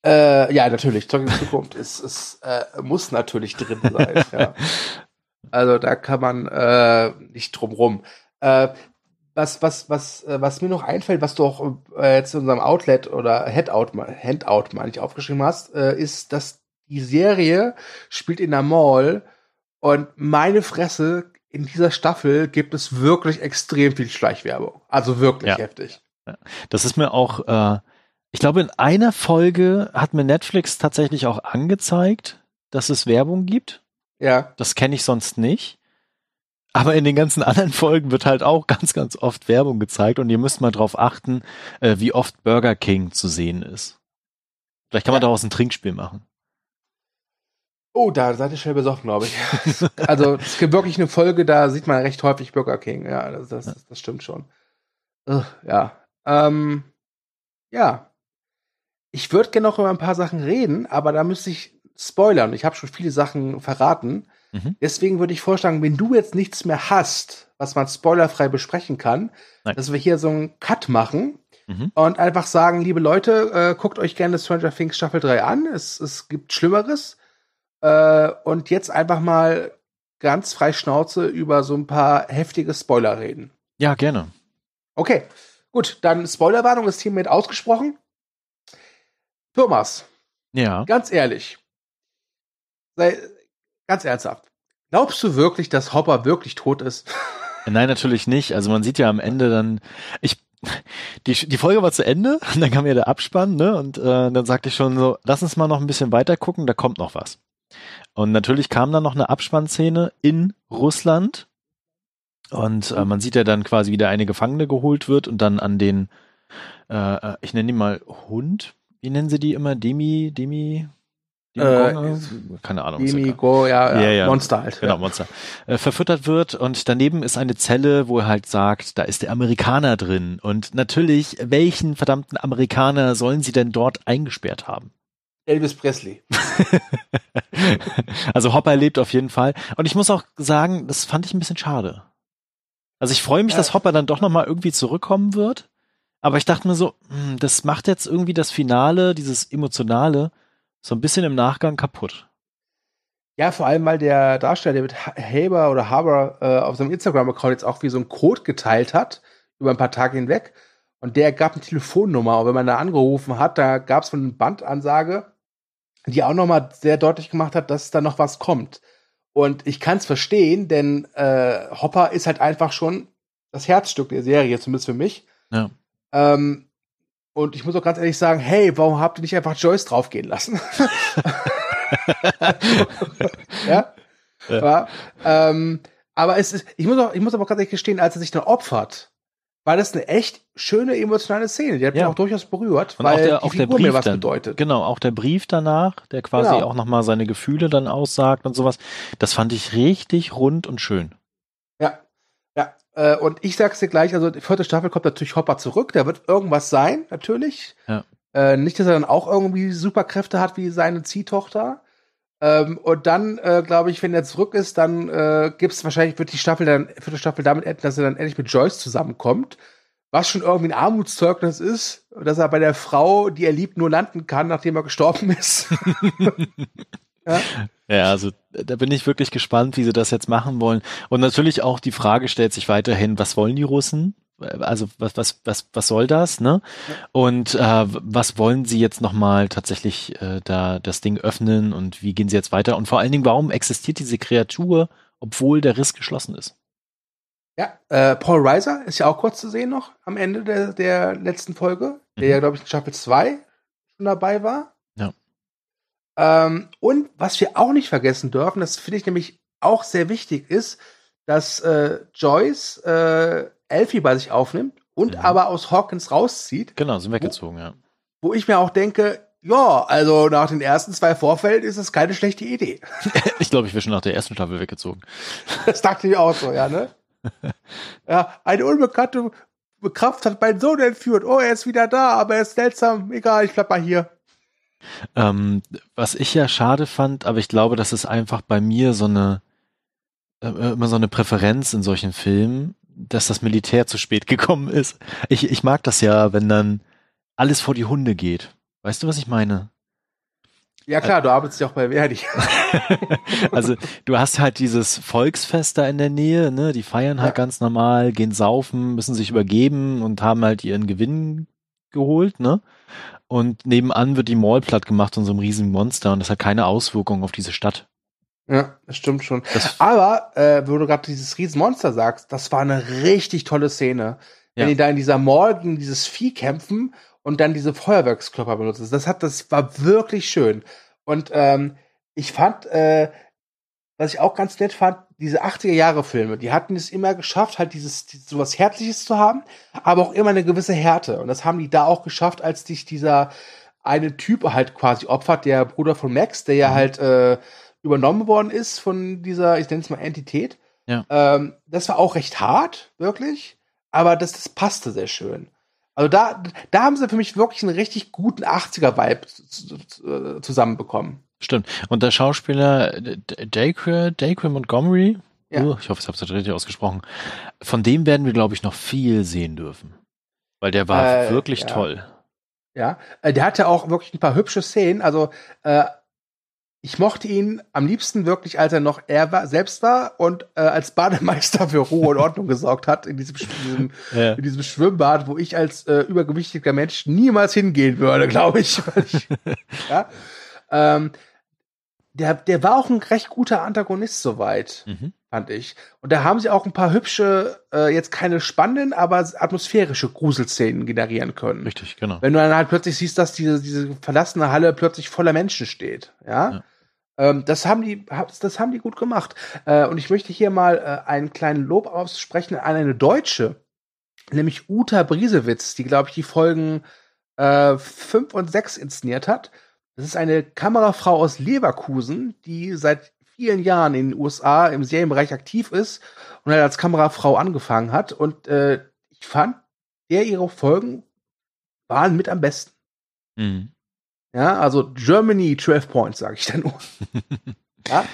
Äh, ja, natürlich. Zurück in die Zukunft ist, [LAUGHS] ist, äh, muss natürlich drin sein. ja. [LAUGHS] Also da kann man äh, nicht drum rum. Was, was, was, äh, was mir noch einfällt, was du auch äh, jetzt in unserem Outlet oder Headout, Handout, meine ich, aufgeschrieben hast, äh, ist, dass die Serie spielt in der Mall und meine Fresse, in dieser Staffel gibt es wirklich extrem viel Schleichwerbung. Also wirklich ja. heftig. Das ist mir auch, äh, ich glaube, in einer Folge hat mir Netflix tatsächlich auch angezeigt, dass es Werbung gibt. Ja. Das kenne ich sonst nicht. Aber in den ganzen [LAUGHS] anderen Folgen wird halt auch ganz, ganz oft Werbung gezeigt und ihr müsst mal drauf achten, äh, wie oft Burger King zu sehen ist. Vielleicht kann man daraus ein Trinkspiel machen. Oh, da seid ihr schnell besoffen, glaube ich. [LAUGHS] also es gibt wirklich eine Folge, da sieht man recht häufig Burger King. Ja, das, das, das stimmt schon. Ugh, ja. Ähm, ja. Ich würde gerne noch über ein paar Sachen reden, aber da müsste ich spoilern. Ich habe schon viele Sachen verraten. Mhm. Deswegen würde ich vorschlagen, wenn du jetzt nichts mehr hast, was man spoilerfrei besprechen kann, Nein. dass wir hier so einen Cut machen mhm. und einfach sagen, liebe Leute, äh, guckt euch gerne Stranger Things Staffel 3 an. Es, es gibt Schlimmeres. Äh, und jetzt einfach mal ganz frei Schnauze über so ein paar heftige Spoiler reden. Ja, gerne. Okay, gut, dann Spoilerwarnung ist hiermit ausgesprochen. Thomas. Ja. Ganz ehrlich. Sei ganz ernsthaft. Glaubst du wirklich, dass Hopper wirklich tot ist? Nein, natürlich nicht. Also man sieht ja am Ende dann, ich, die, die Folge war zu Ende, und [LAUGHS] dann kam ja der Abspann, ne? Und äh, dann sagte ich schon so, lass uns mal noch ein bisschen weiter gucken, da kommt noch was. Und natürlich kam dann noch eine Abspannszene in Russland. Und äh, man sieht ja dann quasi, wie der eine Gefangene geholt wird und dann an den, äh, äh ich nenne ihn mal Hund. Wie nennen sie die immer? Demi, Demi, äh, keine Ahnung. Demigo, ja, ja, ja, Monster halt. Genau, Monster. Äh, verfüttert wird und daneben ist eine Zelle, wo er halt sagt, da ist der Amerikaner drin. Und natürlich, welchen verdammten Amerikaner sollen sie denn dort eingesperrt haben? Elvis Presley. [LAUGHS] also Hopper lebt auf jeden Fall. Und ich muss auch sagen, das fand ich ein bisschen schade. Also ich freue mich, ja. dass Hopper dann doch nochmal irgendwie zurückkommen wird. Aber ich dachte mir so, hm, das macht jetzt irgendwie das Finale, dieses Emotionale, so ein bisschen im Nachgang kaputt. Ja, vor allem, weil der Darsteller David Haber oder Haber äh, auf seinem Instagram-Account jetzt auch wie so ein Code geteilt hat, über ein paar Tage hinweg. Und der gab eine Telefonnummer. Und wenn man da angerufen hat, da gab es eine Bandansage, die auch nochmal sehr deutlich gemacht hat, dass da noch was kommt. Und ich kann es verstehen, denn äh, Hopper ist halt einfach schon das Herzstück der Serie, zumindest für mich. Ja. Ähm, und ich muss auch ganz ehrlich sagen, hey, warum habt ihr nicht einfach Joyce draufgehen lassen? [LAUGHS] ja? ja. ja. Ähm, aber es ist, ich muss auch, ich muss aber ganz ehrlich gestehen, als er sich dann opfert, war das eine echt schöne emotionale Szene. Die hat ja. mich auch durchaus berührt, und weil auch der, auch die Figur mir was dann, bedeutet. Genau, auch der Brief danach, der quasi genau. auch nochmal seine Gefühle dann aussagt und sowas. Das fand ich richtig rund und schön. Äh, und ich sag's dir gleich, also die vierte Staffel kommt natürlich Hopper zurück. Da wird irgendwas sein, natürlich. Ja. Äh, nicht, dass er dann auch irgendwie Superkräfte hat wie seine Ziehtochter. Ähm, und dann, äh, glaube ich, wenn er zurück ist, dann äh, gibt's wahrscheinlich, wird die Staffel dann, vierte Staffel damit enden, dass er dann endlich mit Joyce zusammenkommt. Was schon irgendwie ein Armutszeugnis ist, dass er bei der Frau, die er liebt, nur landen kann, nachdem er gestorben ist. [LAUGHS] [LAUGHS] ja? ja, also da bin ich wirklich gespannt, wie sie das jetzt machen wollen. Und natürlich auch die Frage stellt sich weiterhin, was wollen die Russen? also was was was was soll das ne und äh, was wollen sie jetzt noch mal tatsächlich äh, da das Ding öffnen und wie gehen sie jetzt weiter und vor allen Dingen warum existiert diese Kreatur obwohl der Riss geschlossen ist ja äh, Paul Reiser ist ja auch kurz zu sehen noch am Ende der der letzten Folge der mhm. ja glaube ich in Staffel 2 schon dabei war ähm, und was wir auch nicht vergessen dürfen das finde ich nämlich auch sehr wichtig ist dass äh, Joyce äh, Elfie bei sich aufnimmt und ja. aber aus Hawkins rauszieht. Genau, sind weggezogen, wo, ja. Wo ich mir auch denke, ja, also nach den ersten zwei Vorfällen ist es keine schlechte Idee. [LAUGHS] ich glaube, ich wäre schon nach der ersten Staffel weggezogen. Das dachte ich auch so, ja, ne? [LAUGHS] ja, eine unbekannte Kraft hat meinen Sohn entführt. Oh, er ist wieder da, aber er ist seltsam. Egal, ich bleib mal hier. Ähm, was ich ja schade fand, aber ich glaube, das ist einfach bei mir so eine äh, immer so eine Präferenz in solchen Filmen, dass das Militär zu spät [LAUGHS] gekommen ist. Ich, ich mag das ja, wenn dann alles vor die Hunde geht. Weißt du, was ich meine? Ja klar, du arbeitest ja auch bei Verdi. [LAUGHS] [LAUGHS] also du hast halt dieses Volksfest da in der Nähe, ne? Die feiern halt ja. ganz normal, gehen saufen, müssen sich übergeben und haben halt ihren Gewinn geholt, ne? Und nebenan wird die Mall platt gemacht von so einem riesigen Monster und das hat keine Auswirkung auf diese Stadt. Ja, das stimmt schon. Das Aber, äh, wo du gerade dieses Riesenmonster sagst, das war eine richtig tolle Szene. Wenn die da in dieser Mall gegen dieses Vieh kämpfen und dann diese Feuerwerkskörper benutzen. Das hat, das war wirklich schön. Und ähm, ich fand, äh, was ich auch ganz nett fand, diese 80er Jahre Filme, die hatten es immer geschafft, halt dieses, sowas Herzliches zu haben, aber auch immer eine gewisse Härte. Und das haben die da auch geschafft, als dich dieser einen Typ halt quasi opfert, der Bruder von Max, der ja Mhm. halt äh, übernommen worden ist von dieser, ich nenne es mal Entität. Ja. Ähm, das war auch recht hart, wirklich, aber das, das passte sehr schön. Also da, da haben sie für mich wirklich einen richtig guten 80er-Vibe äh, zusammenbekommen. Stimmt. Und der Schauspieler Dacre, Dacre Montgomery, Ja. uh, ich hoffe, ich habe es richtig ausgesprochen, von dem werden wir, glaube ich, noch viel sehen dürfen. Weil der war Äh, wirklich ja. toll. Ja, äh, der hatte auch wirklich ein paar hübsche Szenen. Also äh, ich mochte ihn am liebsten wirklich, als er noch er war, selbst war und äh, als Bademeister für Ruhe und Ordnung gesorgt hat in diesem, diesem, [LAUGHS] Ja. in diesem Schwimmbad, wo ich als äh, übergewichtiger Mensch niemals hingehen würde, [LAUGHS] glaube ich [LAUGHS] ja, ähm, der, der war auch ein recht guter Antagonist soweit Mhm. fand ich. Und da haben sie auch ein paar hübsche, äh, jetzt keine spannenden, aber atmosphärische Gruselszenen generieren können. Richtig, genau. Wenn du dann halt plötzlich siehst, dass diese, diese verlassene Halle plötzlich voller Menschen steht, ja. Ja. Ähm, das haben die, das haben die gut gemacht. Äh, und ich möchte hier mal äh, einen kleinen Lob aussprechen an eine Deutsche, nämlich Uta Briesewitz, die, glaube ich, die Folgen äh, 5 und 6 inszeniert hat. Das ist eine Kamerafrau aus Leverkusen, die seit vielen Jahren in den USA im Serienbereich aktiv ist und halt als Kamerafrau angefangen hat. Und äh, ich fand, der ihre Folgen waren mit am besten. Mhm. Ja, also Germany 12 Points, sage ich dann nur. [LAUGHS] ja,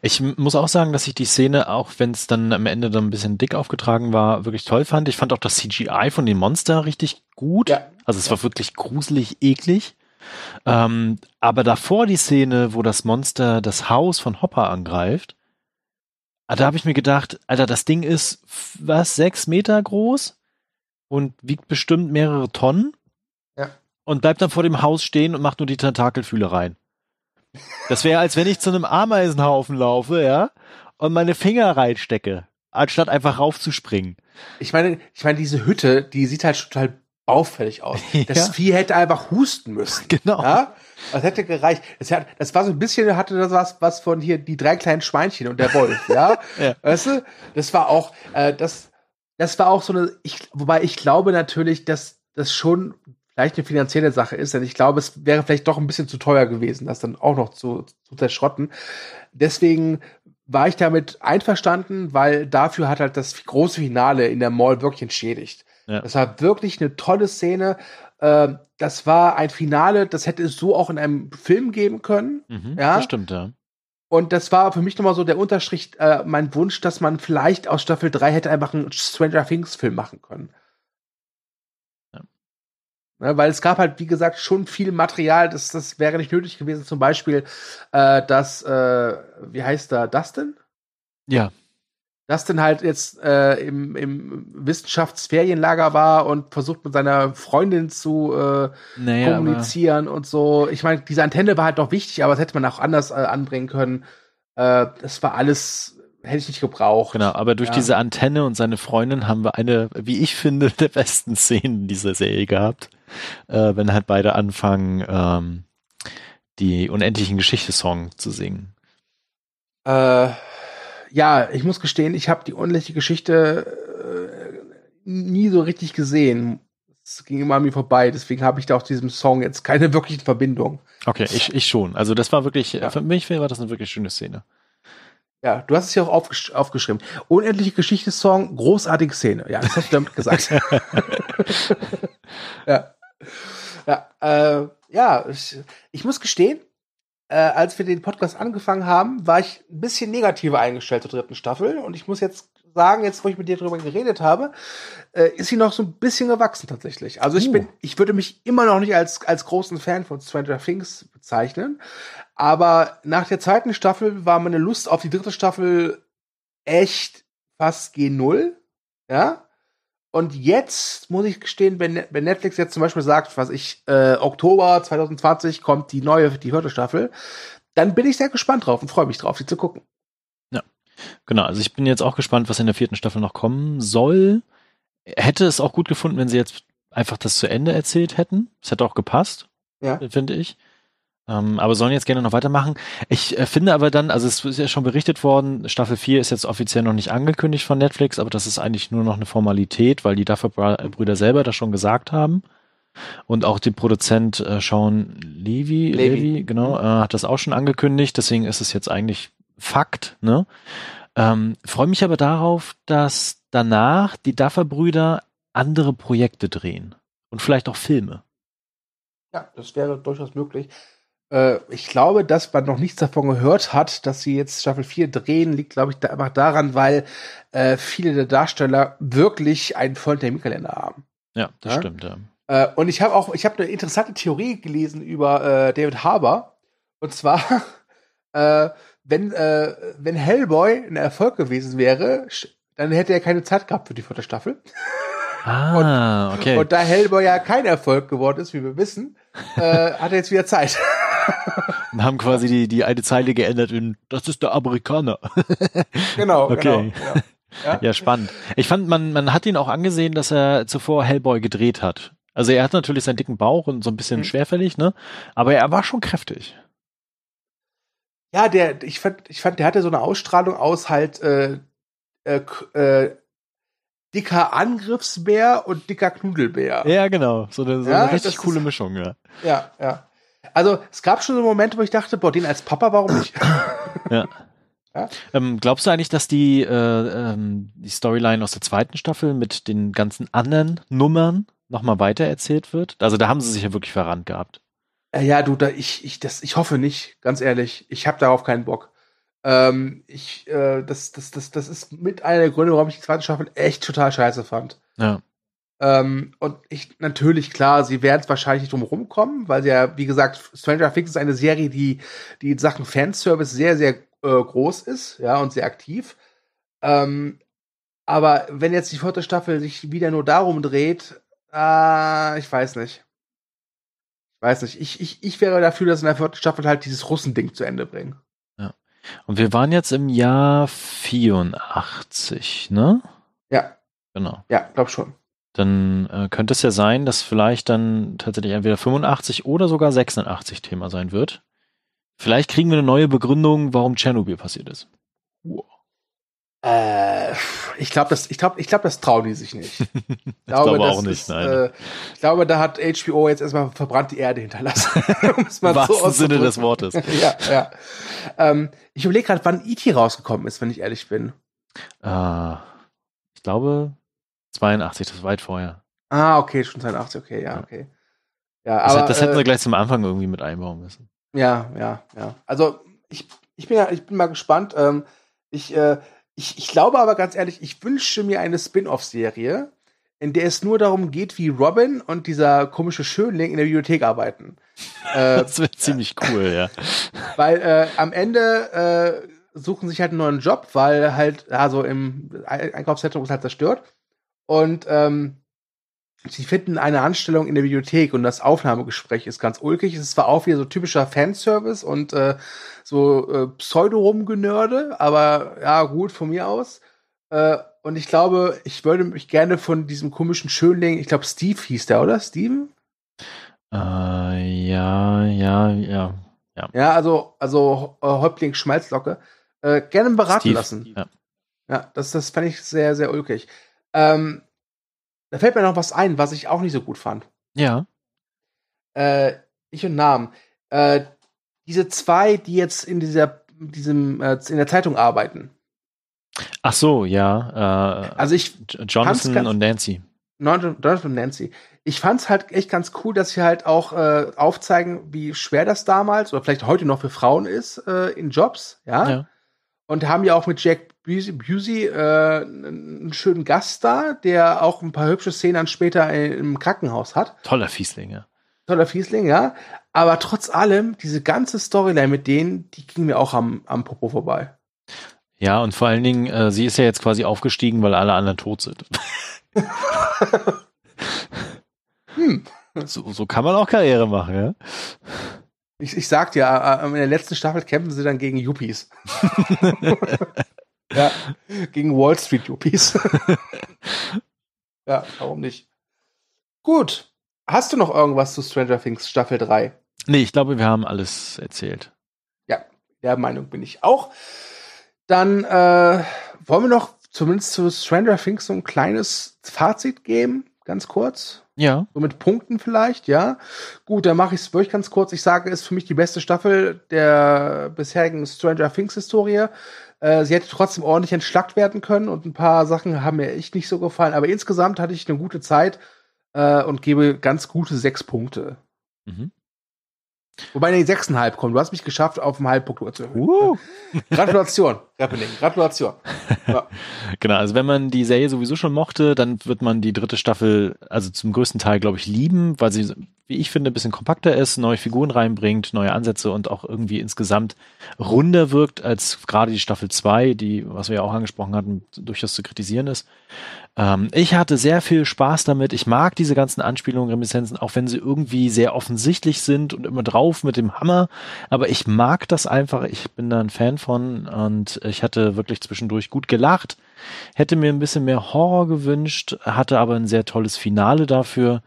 Ich muss auch sagen, dass ich die Szene, auch wenn es dann am Ende dann ein bisschen dick aufgetragen war, wirklich toll fand. Ich fand auch das CGI von den Monster richtig gut. Ja. Also es war wirklich gruselig eklig. Ähm, aber davor die Szene, wo das Monster das Haus von Hopper angreift, ah, da habe ich mir gedacht, Alter, das Ding ist was, sechs Meter groß und wiegt bestimmt mehrere Tonnen. Ja. Und bleibt dann vor dem Haus stehen und macht nur die Tentakelfühle rein. Das wäre, als wenn ich zu einem Ameisenhaufen laufe, ja, und meine Finger reinstecke, anstatt einfach raufzuspringen. ich meine, ich meine, diese Hütte, die sieht halt total baufällig aus. [LAUGHS] Das Ja. Vieh hätte einfach husten müssen. [LAUGHS] Genau. Ja, das hätte gereicht. Das, hat, das war so ein bisschen, hatte das was, was von hier die drei kleinen Schweinchen und der Wolf, [LAUGHS] ja. Ja. Weißt du? Das war auch, äh, das, das war auch so eine, ich, wobei ich glaube natürlich, dass das schon vielleicht eine finanzielle Sache ist, denn ich glaube, es wäre vielleicht doch ein bisschen zu teuer gewesen, das dann auch noch zu, zu zerschrotten. Deswegen war ich damit einverstanden, weil dafür hat halt das große Finale in der Mall wirklich entschädigt. Ja. Das war wirklich eine tolle Szene. Ähm, das war ein Finale, das hätte es so auch in einem Film geben können. Mhm, Ja. Das stimmt, ja. Und das war für mich nochmal so der Unterstrich, äh, mein Wunsch, dass man vielleicht aus Staffel 3 hätte einfach einen Stranger Things Film machen können. Ja. Ne, weil es gab halt, wie gesagt, schon viel Material, das, das wäre nicht nötig gewesen. Zum Beispiel, äh, dass, äh, wie heißt da, Dustin? Ja, Dustin halt jetzt äh, im, im Wissenschaftsferienlager war und versucht mit seiner Freundin zu äh, naja, kommunizieren und so. Ich meine, diese Antenne war halt noch wichtig, aber das hätte man auch anders äh, anbringen können. Äh, das war alles, hätte ich nicht gebraucht. genau, aber durch Ja. diese Antenne und seine Freundin haben wir eine, wie ich finde, der besten Szenen dieser Serie gehabt. Äh, wenn halt beide anfangen, ähm, die unendlichen Geschichte-Song zu singen. Äh, ja, ich muss gestehen, ich habe die unendliche Geschichte äh, nie so richtig gesehen. Es ging immer an mir vorbei, deswegen habe ich da auch diesem Song jetzt keine wirklichen Verbindung. Okay, ich, ich schon. Also das war wirklich, Ja. für mich war das eine wirklich schöne Szene. Ja, du hast es ja auch aufgesch aufgeschrieben. Unendliche Geschichte-Song, großartige Szene. Ja, das hast du damit gesagt. [LAUGHS] [LAUGHS] ja. Ja, äh, ja ich, ich muss gestehen, äh, als wir den Podcast angefangen haben, war ich ein bisschen negativer eingestellt zur dritten Staffel. Und ich muss jetzt sagen, jetzt wo ich mit dir drüber geredet habe, äh, ist sie noch so ein bisschen gewachsen tatsächlich. Also ich Uh. bin, ich würde mich immer noch nicht als, als großen Fan von Stranger Things bezeichnen. Aber nach der zweiten Staffel war meine Lust auf die dritte Staffel echt fast G0. Ja. Und jetzt muss ich gestehen, wenn, wenn Netflix jetzt zum Beispiel sagt, was ich, äh, Oktober 2020 kommt die neue, die vierte Staffel, dann bin ich sehr gespannt drauf und freue mich drauf, sie zu gucken. Genau, also ich bin jetzt auch gespannt, was in der vierten Staffel noch kommen soll. Hätte es auch gut gefunden, wenn sie jetzt einfach das zu Ende erzählt hätten. Es hätte auch gepasst, Ja. finde ich. Ähm, aber sollen jetzt gerne noch weitermachen. Ich äh, finde aber dann, also es ist ja schon berichtet worden, Staffel 4 ist jetzt offiziell noch nicht angekündigt von Netflix, aber das ist eigentlich nur noch eine Formalität, weil die Duffer-Brüder selber das schon gesagt haben. Und auch der Produzent äh, Sean Levy, Levy. Levy genau, äh, hat das auch schon angekündigt. Deswegen ist es jetzt eigentlich Fakt. Ne? Ähm, Freue mich aber darauf, dass danach die Duffer-Brüder andere Projekte drehen und vielleicht auch Filme. Ja, das wäre durchaus möglich. Äh, ich glaube, dass man noch nichts davon gehört hat, dass sie jetzt Staffel 4 drehen, liegt, glaube ich, da einfach daran, weil äh, viele der Darsteller wirklich einen vollen Terminkalender haben. Ja, das Ja? stimmt. Ja. Äh, und ich habe auch, ich habe eine interessante Theorie gelesen über äh, David Harbour. Und zwar, [LAUGHS] wenn, wenn Hellboy ein Erfolg gewesen wäre, dann hätte er keine Zeit gehabt für die vierte Staffel. Ah, [LAUGHS] okay. Und da Hellboy ja kein Erfolg geworden ist, wie wir wissen, äh, hat er jetzt wieder Zeit. Und haben quasi die, die eine Zeile geändert in Das ist der Amerikaner. [LAUGHS] genau, Okay. genau. Ja. Ja, spannend. Ich fand, man, man hat ihn auch angesehen, dass er zuvor Hellboy gedreht hat. Also er hat natürlich seinen dicken Bauch und so ein bisschen Mhm. schwerfällig, ne? Aber er war schon kräftig. Ja, der, ich fand, ich fand, der hatte so eine Ausstrahlung aus halt äh, äh, äh, dicker Angriffsbär und dicker Knudelbär. Ja, genau. So eine, so Ja, eine richtig coole ist- Mischung, ja. Ja, ja. Also es gab schon so Momente, wo ich dachte, boah, den als Papa, warum nicht? [COUGHS] ja. Ja? Ähm, glaubst du eigentlich, dass die, äh, ähm, die Storyline aus der zweiten Staffel mit den ganzen anderen Nummern nochmal weitererzählt wird? Also da haben sie sich ja wirklich verrannt gehabt. Äh, ja, du, da, ich, ich, das, ich hoffe nicht, ganz ehrlich. Ich habe darauf keinen Bock. Ähm, ich, äh, das, das, das, das ist mit einer der Gründe, warum ich die zweite Staffel echt total scheiße fand. Ja. Ähm, und ich, natürlich, klar, sie werden es wahrscheinlich nicht drum rumkommen, weil sie ja, wie gesagt, Stranger Things ist eine Serie, die, die in Sachen Fanservice sehr, sehr äh, groß ist, ja, und sehr aktiv. Ähm, aber wenn jetzt die vierte Staffel sich wieder nur darum dreht, äh, ich weiß nicht. Ich weiß nicht. Ich, ich, ich wäre dafür, dass in der vierten Staffel halt dieses Russending zu Ende bringen. Und wir waren jetzt im Jahr 84, ne? Ja, Genau. ja, glaub schon. Dann äh, könnte es ja sein, dass vielleicht dann tatsächlich entweder 85 oder sogar 86 Thema sein wird. Vielleicht kriegen wir eine neue Begründung, warum Tschernobyl passiert ist. Äh, ich glaube, das, ich glaube, ich glaube, das trauen die sich nicht. [LAUGHS] Ich glaube das auch nicht, ist, nein. Äh, ich glaube, da hat HBO jetzt erstmal verbrannt die Erde hinterlassen. [LAUGHS] um es Im wahrsten so Sinne des Wortes. [LAUGHS] ja, ja. Ähm, ich überlege gerade, wann E.T. rausgekommen ist, wenn ich ehrlich bin. Äh, ich glaube 82, das ist weit vorher. Ah, okay, schon 82, okay, ja, Ja. okay. Ja, Das, aber, das hätten äh, wir gleich zum Anfang irgendwie mit einbauen müssen. Ja, ja, ja. Also ich, ich bin ja, ich bin mal gespannt. Ähm, ich, äh, ich, ich glaube aber ganz ehrlich, ich wünsche mir eine Spin-off-Serie, in der es nur darum geht, wie Robin und dieser komische Schönling in der Bibliothek arbeiten. [LAUGHS] äh, Das wäre ziemlich cool, ja. weil äh, am Ende äh, suchen sich halt einen neuen Job, weil halt also im Ein- Einkaufszentrum ist halt zerstört und ähm, sie finden eine Anstellung in der Bibliothek und das Aufnahmegespräch ist ganz ulkig. Es ist zwar auch wieder so typischer Fanservice und äh, so äh, Pseudo-Rumgenörde, aber ja, gut, von mir aus. Äh, und ich glaube, ich würde mich gerne von diesem komischen Schönling, ich glaube, Steve hieß der, oder? Steven? Äh, ja, ja, ja. Ja, also, also äh, Häuptling Schmalzlocke, äh, gerne beraten Steve. lassen. Ja. Ja, das, das fand ich sehr, sehr ulkig. Ähm, da fällt mir noch was ein, was ich auch nicht so gut fand. ja. Äh, ich und Namen. Äh, diese zwei, die jetzt in dieser, diesem, äh, in der Zeitung arbeiten. Ach so, ja. Äh, Also ich, Jonathan ganz- und Nancy. Donald und Nancy. Ich fand's halt echt ganz cool, dass sie halt auch äh, aufzeigen, wie schwer das damals oder vielleicht heute noch für Frauen ist äh, in Jobs, ja. Ja. Und haben ja auch mit Jack Busey, äh, einen schönen Gast da, der auch ein paar hübsche Szenen dann später im Krankenhaus hat. Toller Fiesling, ja. Toller Fiesling, ja. Aber trotz allem, diese ganze Storyline mit denen, die ging mir auch am, am Popo vorbei. Ja, und vor allen Dingen, äh, sie ist ja jetzt quasi aufgestiegen, weil alle anderen tot sind. [LAUGHS] Hm. So, so kann man auch Karriere machen, ja. Ich, ich sag dir, äh, in der letzten Staffel kämpfen sie dann gegen Yuppies. [LAUGHS] ja, gegen Wall Street Yuppies. [LAUGHS] ja, warum nicht? Gut. Hast du noch irgendwas zu Stranger Things Staffel 3? Nee, ich glaube, wir haben alles erzählt. Ja, der Meinung bin ich auch. Dann äh, wollen wir noch zumindest zu Stranger Things so ein kleines Fazit geben. Ganz kurz? Ja. So mit Punkten vielleicht, ja. Gut, dann mache ich es wirklich ganz kurz. Ich sage, es ist für mich die beste Staffel der bisherigen Stranger Things Historie. Äh, sie hätte trotzdem ordentlich entschlackt werden können und ein paar Sachen haben mir echt nicht so gefallen. Aber insgesamt hatte ich eine gute Zeit äh, und gebe ganz gute sechs Punkte. Mhm. Wobei die sechseinhalb kommen. Du hast mich geschafft, auf einen Halbpunkt zu erhöhen. Uh. Gratulation, Rappening. Gratulation. Ja. [LAUGHS] Genau, also wenn man die Serie sowieso schon mochte, dann wird man die dritte Staffel, also zum größten Teil, glaube ich, lieben, weil sie, wie ich finde, ein bisschen kompakter ist, neue Figuren reinbringt, neue Ansätze und auch irgendwie insgesamt runder wirkt als gerade die Staffel 2, die, was wir ja auch angesprochen hatten, durchaus zu kritisieren ist. Ähm, ich hatte sehr viel Spaß damit. Ich mag diese ganzen Anspielungen, Reminiszenzen, auch wenn sie irgendwie sehr offensichtlich sind und immer drauf mit dem Hammer. Aber ich mag das einfach. Ich bin da ein Fan von und ich hatte wirklich zwischendurch gut gelacht. Hätte mir ein bisschen mehr Horror gewünscht, hatte aber ein sehr tolles Finale dafür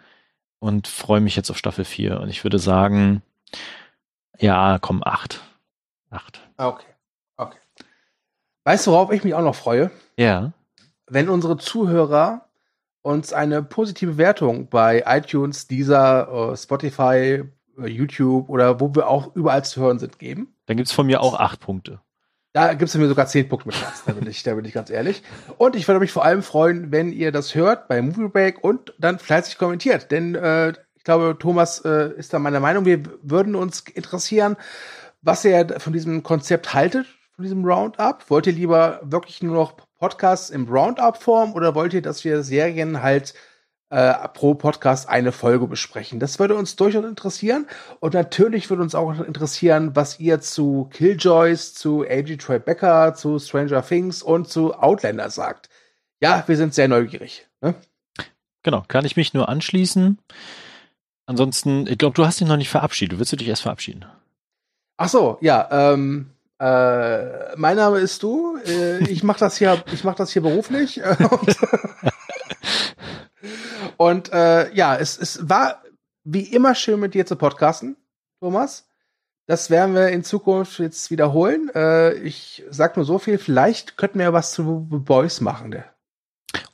und freue mich jetzt auf Staffel 4. Und ich würde sagen, ja, komm, acht. Acht. Okay. Okay. Weißt du, worauf ich mich auch noch freue? Ja wenn unsere Zuhörer uns eine positive Wertung bei iTunes, dieser, äh, Spotify, äh, YouTube oder wo wir auch überall zu hören sind, geben. Dann gibt's von mir auch acht Punkte. Da gibt's von mir sogar zehn Punkte mit Platz, da bin ich, da bin ich ganz ehrlich. Und ich würde mich vor allem freuen, wenn ihr das hört bei Movie Break und dann fleißig kommentiert. Denn äh, ich glaube, Thomas äh, ist da meiner Meinung. Wir würden uns interessieren, was ihr von diesem Konzept haltet, von diesem Roundup. Wollt ihr lieber wirklich nur noch Podcasts im Roundup-Form oder wollt ihr, dass wir Serien halt äh, pro Podcast eine Folge besprechen? Das würde uns durchaus interessieren. Und natürlich würde uns auch interessieren, was ihr zu Killjoys, zu A.G. Tribeca, zu Stranger Things und zu Outlander sagt. Ja, wir sind sehr neugierig. Ne? Genau, kann ich mich nur anschließen. Ansonsten, ich glaube, du hast dich noch nicht verabschiedet. Willst du dich erst verabschieden? Ach so, ja. Ähm, äh, mein Name ist du. Äh, ich mache das hier, ich mache das hier beruflich. [LAUGHS] und, und äh, ja, es, es war wie immer schön mit dir zu podcasten, Thomas. Das werden wir in Zukunft jetzt wiederholen. Äh, ich sag nur so viel, vielleicht könnten wir was zu The Boys machen. Der.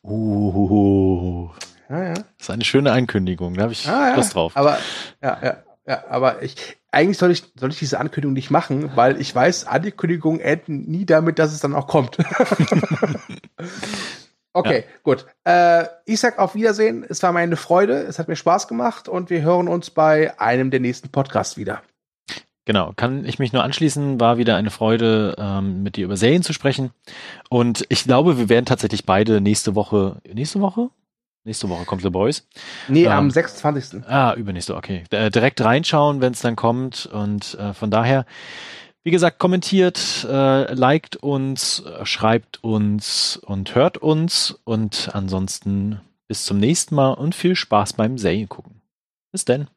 Uh, ja, ja. Das ist eine schöne Ankündigung, da habe ich ah, ja. Lust drauf. Aber ja, ja, ja, aber ich, eigentlich soll ich, soll ich diese Ankündigung nicht machen, weil ich weiß, Ankündigungen enden nie damit, dass es dann auch kommt. [LAUGHS] okay, ja. gut. Äh, ich sag auf Wiedersehen. Es war meine Freude. Es hat mir Spaß gemacht und wir hören uns bei einem der nächsten Podcasts wieder. Genau, kann ich mich nur anschließen, war wieder eine Freude, ähm, mit dir über Serien zu sprechen. Und ich glaube, wir werden tatsächlich beide nächste Woche, nächste Woche? Nächste Woche kommt The Boys. Nee, ähm, am 26. Ah, übernächste, okay. D direkt reinschauen, wenn es dann kommt. Und äh, von daher, wie gesagt, kommentiert, äh, liked uns, schreibt uns und hört uns. Und ansonsten bis zum nächsten Mal und viel Spaß beim Serien gucken. Bis denn.